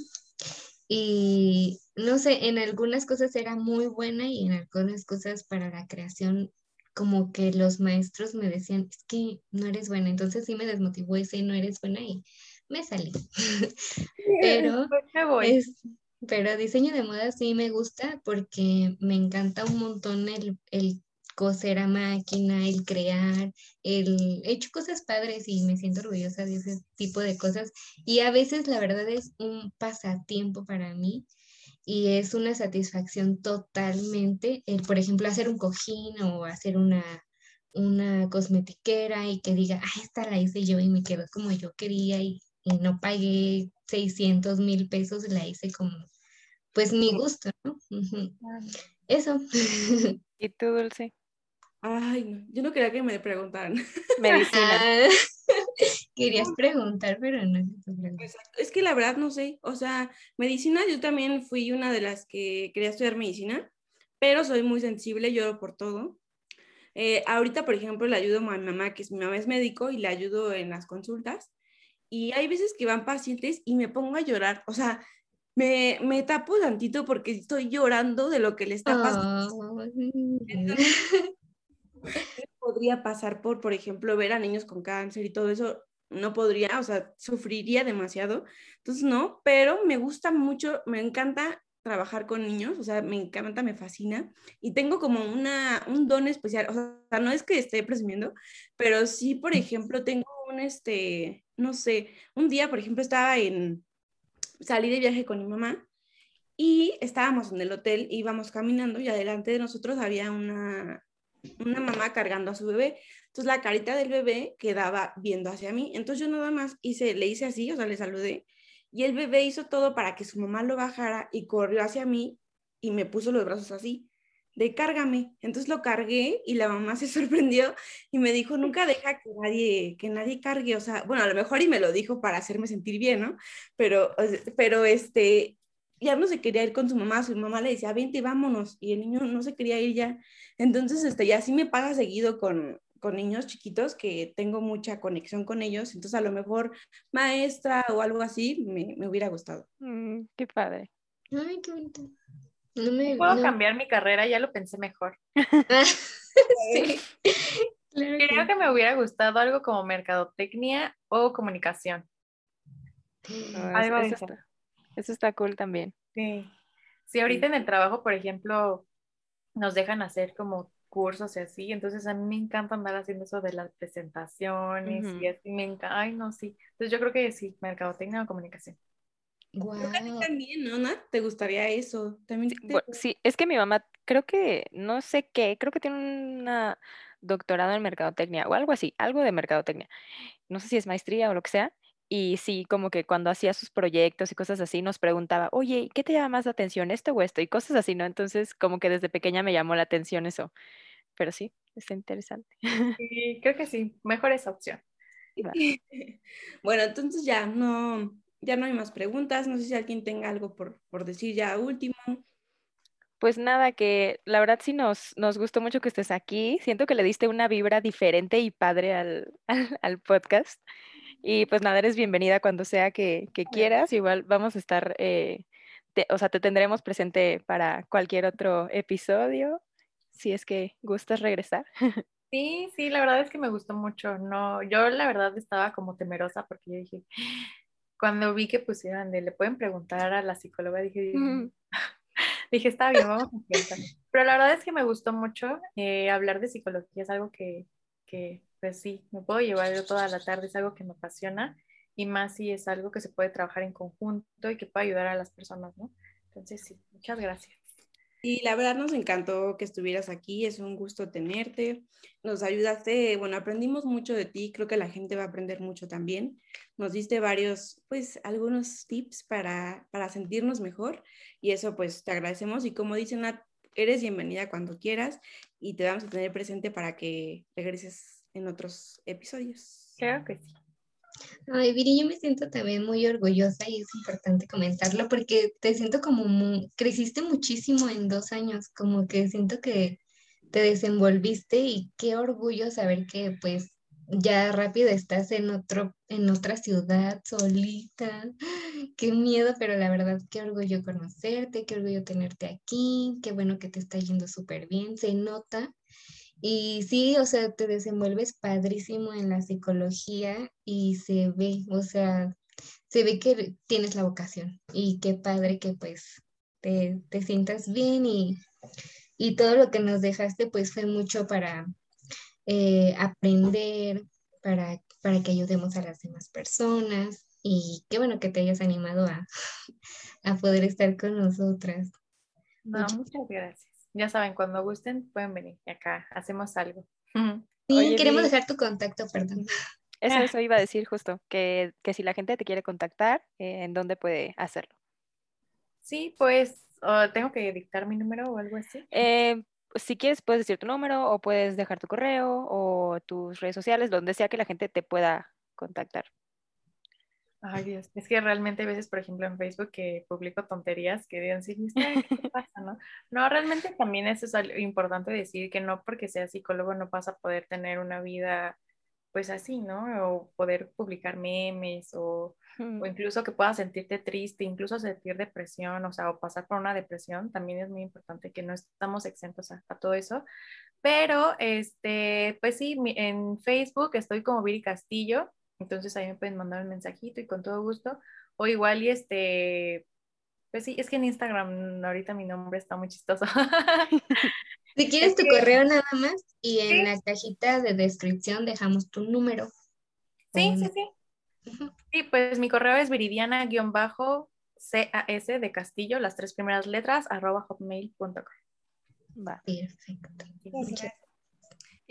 Y no sé, en algunas cosas era muy buena y en algunas cosas para la creación, como que los maestros me decían, es que no eres buena. Entonces sí me desmotivó ese no eres buena y me salí. Pero es, diseño de moda sí me gusta porque me encanta un montón el, el coser a máquina, el crear, el he hecho cosas padres y me siento orgullosa de ese tipo de cosas. Y a veces la verdad es un pasatiempo para mí y es una satisfacción totalmente el, por ejemplo, hacer un cojín o hacer una, una cosmetiquera y que diga, ah, esta la hice yo y me quedó como yo quería y, y no pagué 600 mil pesos, la hice como, pues mi gusto, ¿no? Eso. ¿Y tú, Dulce? Ay, no, yo no quería que me preguntaran. Medicina. Ah, querías preguntar, pero no preguntó. Es que la verdad no sé, o sea, medicina, yo también fui una de las que quería estudiar medicina, pero soy muy sensible, lloro por todo. Eh, ahorita, por ejemplo, le ayudo a mi mamá, que es, mi mamá es médico, y le ayudo en las consultas. Y hay veces que van pacientes y me pongo a llorar, o sea, me, me tapo tantito porque estoy llorando de lo que le está pasando. Ay. podría pasar por, por ejemplo, ver a niños con cáncer y todo eso. No podría, o sea, sufriría demasiado. Entonces, no, pero me gusta mucho, me encanta trabajar con niños, o sea, me encanta, me fascina y tengo como una, un don especial, o sea, no es que esté presumiendo, pero sí, por ejemplo, tengo un, este, no sé, un día, por ejemplo, estaba en, salí de viaje con mi mamá y estábamos en el hotel, íbamos caminando y adelante de nosotros había una, una mamá cargando a su bebé. Entonces la carita del bebé quedaba viendo hacia mí. Entonces yo nada más hice, le hice así, o sea, le saludé. Y el bebé hizo todo para que su mamá lo bajara y corrió hacia mí y me puso los brazos así, de cárgame. Entonces lo cargué y la mamá se sorprendió y me dijo, nunca deja que nadie, que nadie cargue. O sea, bueno, a lo mejor y me lo dijo para hacerme sentir bien, ¿no? Pero, pero este, ya no se quería ir con su mamá, su mamá le decía, vente, vámonos, y el niño no se quería ir ya. Entonces, este, ya sí me paga seguido con, con niños chiquitos que tengo mucha conexión con ellos, entonces a lo mejor maestra o algo así me, me hubiera gustado. Mm, qué padre. Ay, qué bonito. No me, Puedo cambiar mi carrera, ya lo pensé mejor. sí. Creo que me hubiera gustado algo como mercadotecnia o comunicación. algo eso, eso está cool también. Sí. Sí, ahorita en el trabajo, por ejemplo, nos dejan hacer como cursos y así, entonces a mí me encanta andar haciendo eso de las presentaciones y así me encanta, ay no, sí, entonces yo creo que sí, mercadotecnia o comunicación. Wow. también, ¿no, ¿Te gustaría eso? También sí, es que mi mamá, creo que, no sé qué, creo que tiene una doctorado en mercadotecnia o algo así, algo de mercadotecnia. No sé si es maestría o lo que sea, y sí, como que cuando hacía sus proyectos y cosas así, nos preguntaba, oye, ¿qué te llama más la atención, esto o esto? Y cosas así, ¿no? Entonces, como que desde pequeña me llamó la atención eso. Pero sí, está interesante. Sí, creo que sí, mejor esa opción. Bueno, entonces ya no, ya no hay más preguntas. No sé si alguien tenga algo por, por decir ya último. Pues nada, que la verdad sí nos, nos gustó mucho que estés aquí. Siento que le diste una vibra diferente y padre al, al podcast. Y pues nada, eres bienvenida cuando sea que, quieras. Igual vamos a estar, eh, o sea, te tendremos presente para cualquier otro episodio, si es que gustas regresar. Sí, sí, la verdad es que me gustó mucho. No, yo la verdad estaba como temerosa porque yo dije, cuando vi que pusieran de le pueden preguntar a la psicóloga, dije, dije, está bien, vamos a empezar. Pero la verdad es que me gustó mucho eh, hablar de psicología, es algo que, que pues sí, me puedo llevar yo toda la tarde, es algo que me apasiona y más si es algo que se puede trabajar en conjunto y que puede ayudar a las personas, ¿no? Entonces, sí, muchas gracias. Y la verdad nos encantó que estuvieras aquí, es un gusto tenerte, nos ayudaste, bueno, aprendimos mucho de ti, creo que la gente va a aprender mucho también, nos diste varios, pues, algunos tips para, para sentirnos mejor y eso pues te agradecemos y como dicen, eres bienvenida cuando quieras y te vamos a tener presente para que regreses en otros episodios. Creo que sí. Ay, Viri, yo me siento también muy orgullosa y es importante comentarlo porque te siento como creciste muchísimo en dos años, como que siento que te desenvolviste y qué orgullo saber que pues ya rápido estás en otro, en otra ciudad solita. Qué miedo, pero la verdad qué orgullo conocerte, qué orgullo tenerte aquí, qué bueno que te está yendo súper bien, se nota y sí, o sea, te desenvuelves padrísimo en la psicología y se ve, o sea, se ve que tienes la vocación y qué padre que pues te, sientas bien y, todo lo que nos dejaste pues fue mucho para eh, aprender, para, para que ayudemos a las demás personas y qué bueno que te hayas animado a, a poder estar con nosotras. muchas gracias ya saben, cuando gusten pueden venir acá hacemos algo. Sí, queremos dejar tu contacto, perdón. Eso, eso iba a decir justo, que, si la gente te quiere contactar, eh, ¿en dónde puede hacerlo? Sí, pues, ¿tengo que dictar mi número o algo así? Eh, si quieres, puedes decir tu número o puedes dejar tu correo o tus redes sociales, donde sea que la gente te pueda contactar. Ay, Dios, es que realmente a veces, por ejemplo, en Facebook que publico tonterías que digan, sí, ¿qué pasa, no? No, realmente también eso es algo importante decir que no porque seas psicólogo no vas a poder tener una vida pues así, ¿no? O poder publicar memes o, o, incluso que puedas sentirte triste, incluso sentir depresión, o sea, o pasar por una depresión, también es muy importante que no estamos exentos a, a todo eso. Pero, este, pues sí, en Facebook estoy como Viri Castillo, Entonces ahí me pueden mandar un mensajito y con todo gusto. O igual y este, pues sí, es que en Instagram ahorita mi nombre está muy chistoso. si quieres tu correo nada más y en la cajita de descripción dejamos tu número. Sí, sí, sí. Sí, pues mi correo es viridiana-cas de Castillo, las tres primeras letras, arroba hotmail.com. Va. Perfecto.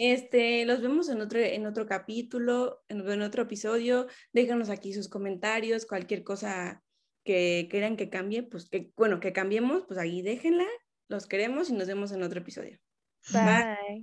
Este, los vemos en otro, en otro capítulo, en, otro episodio. Déjanos aquí sus comentarios, cualquier cosa que quieran que cambie, pues que, bueno, que cambiemos, pues ahí déjenla. Los queremos y nos vemos en otro episodio. Bye.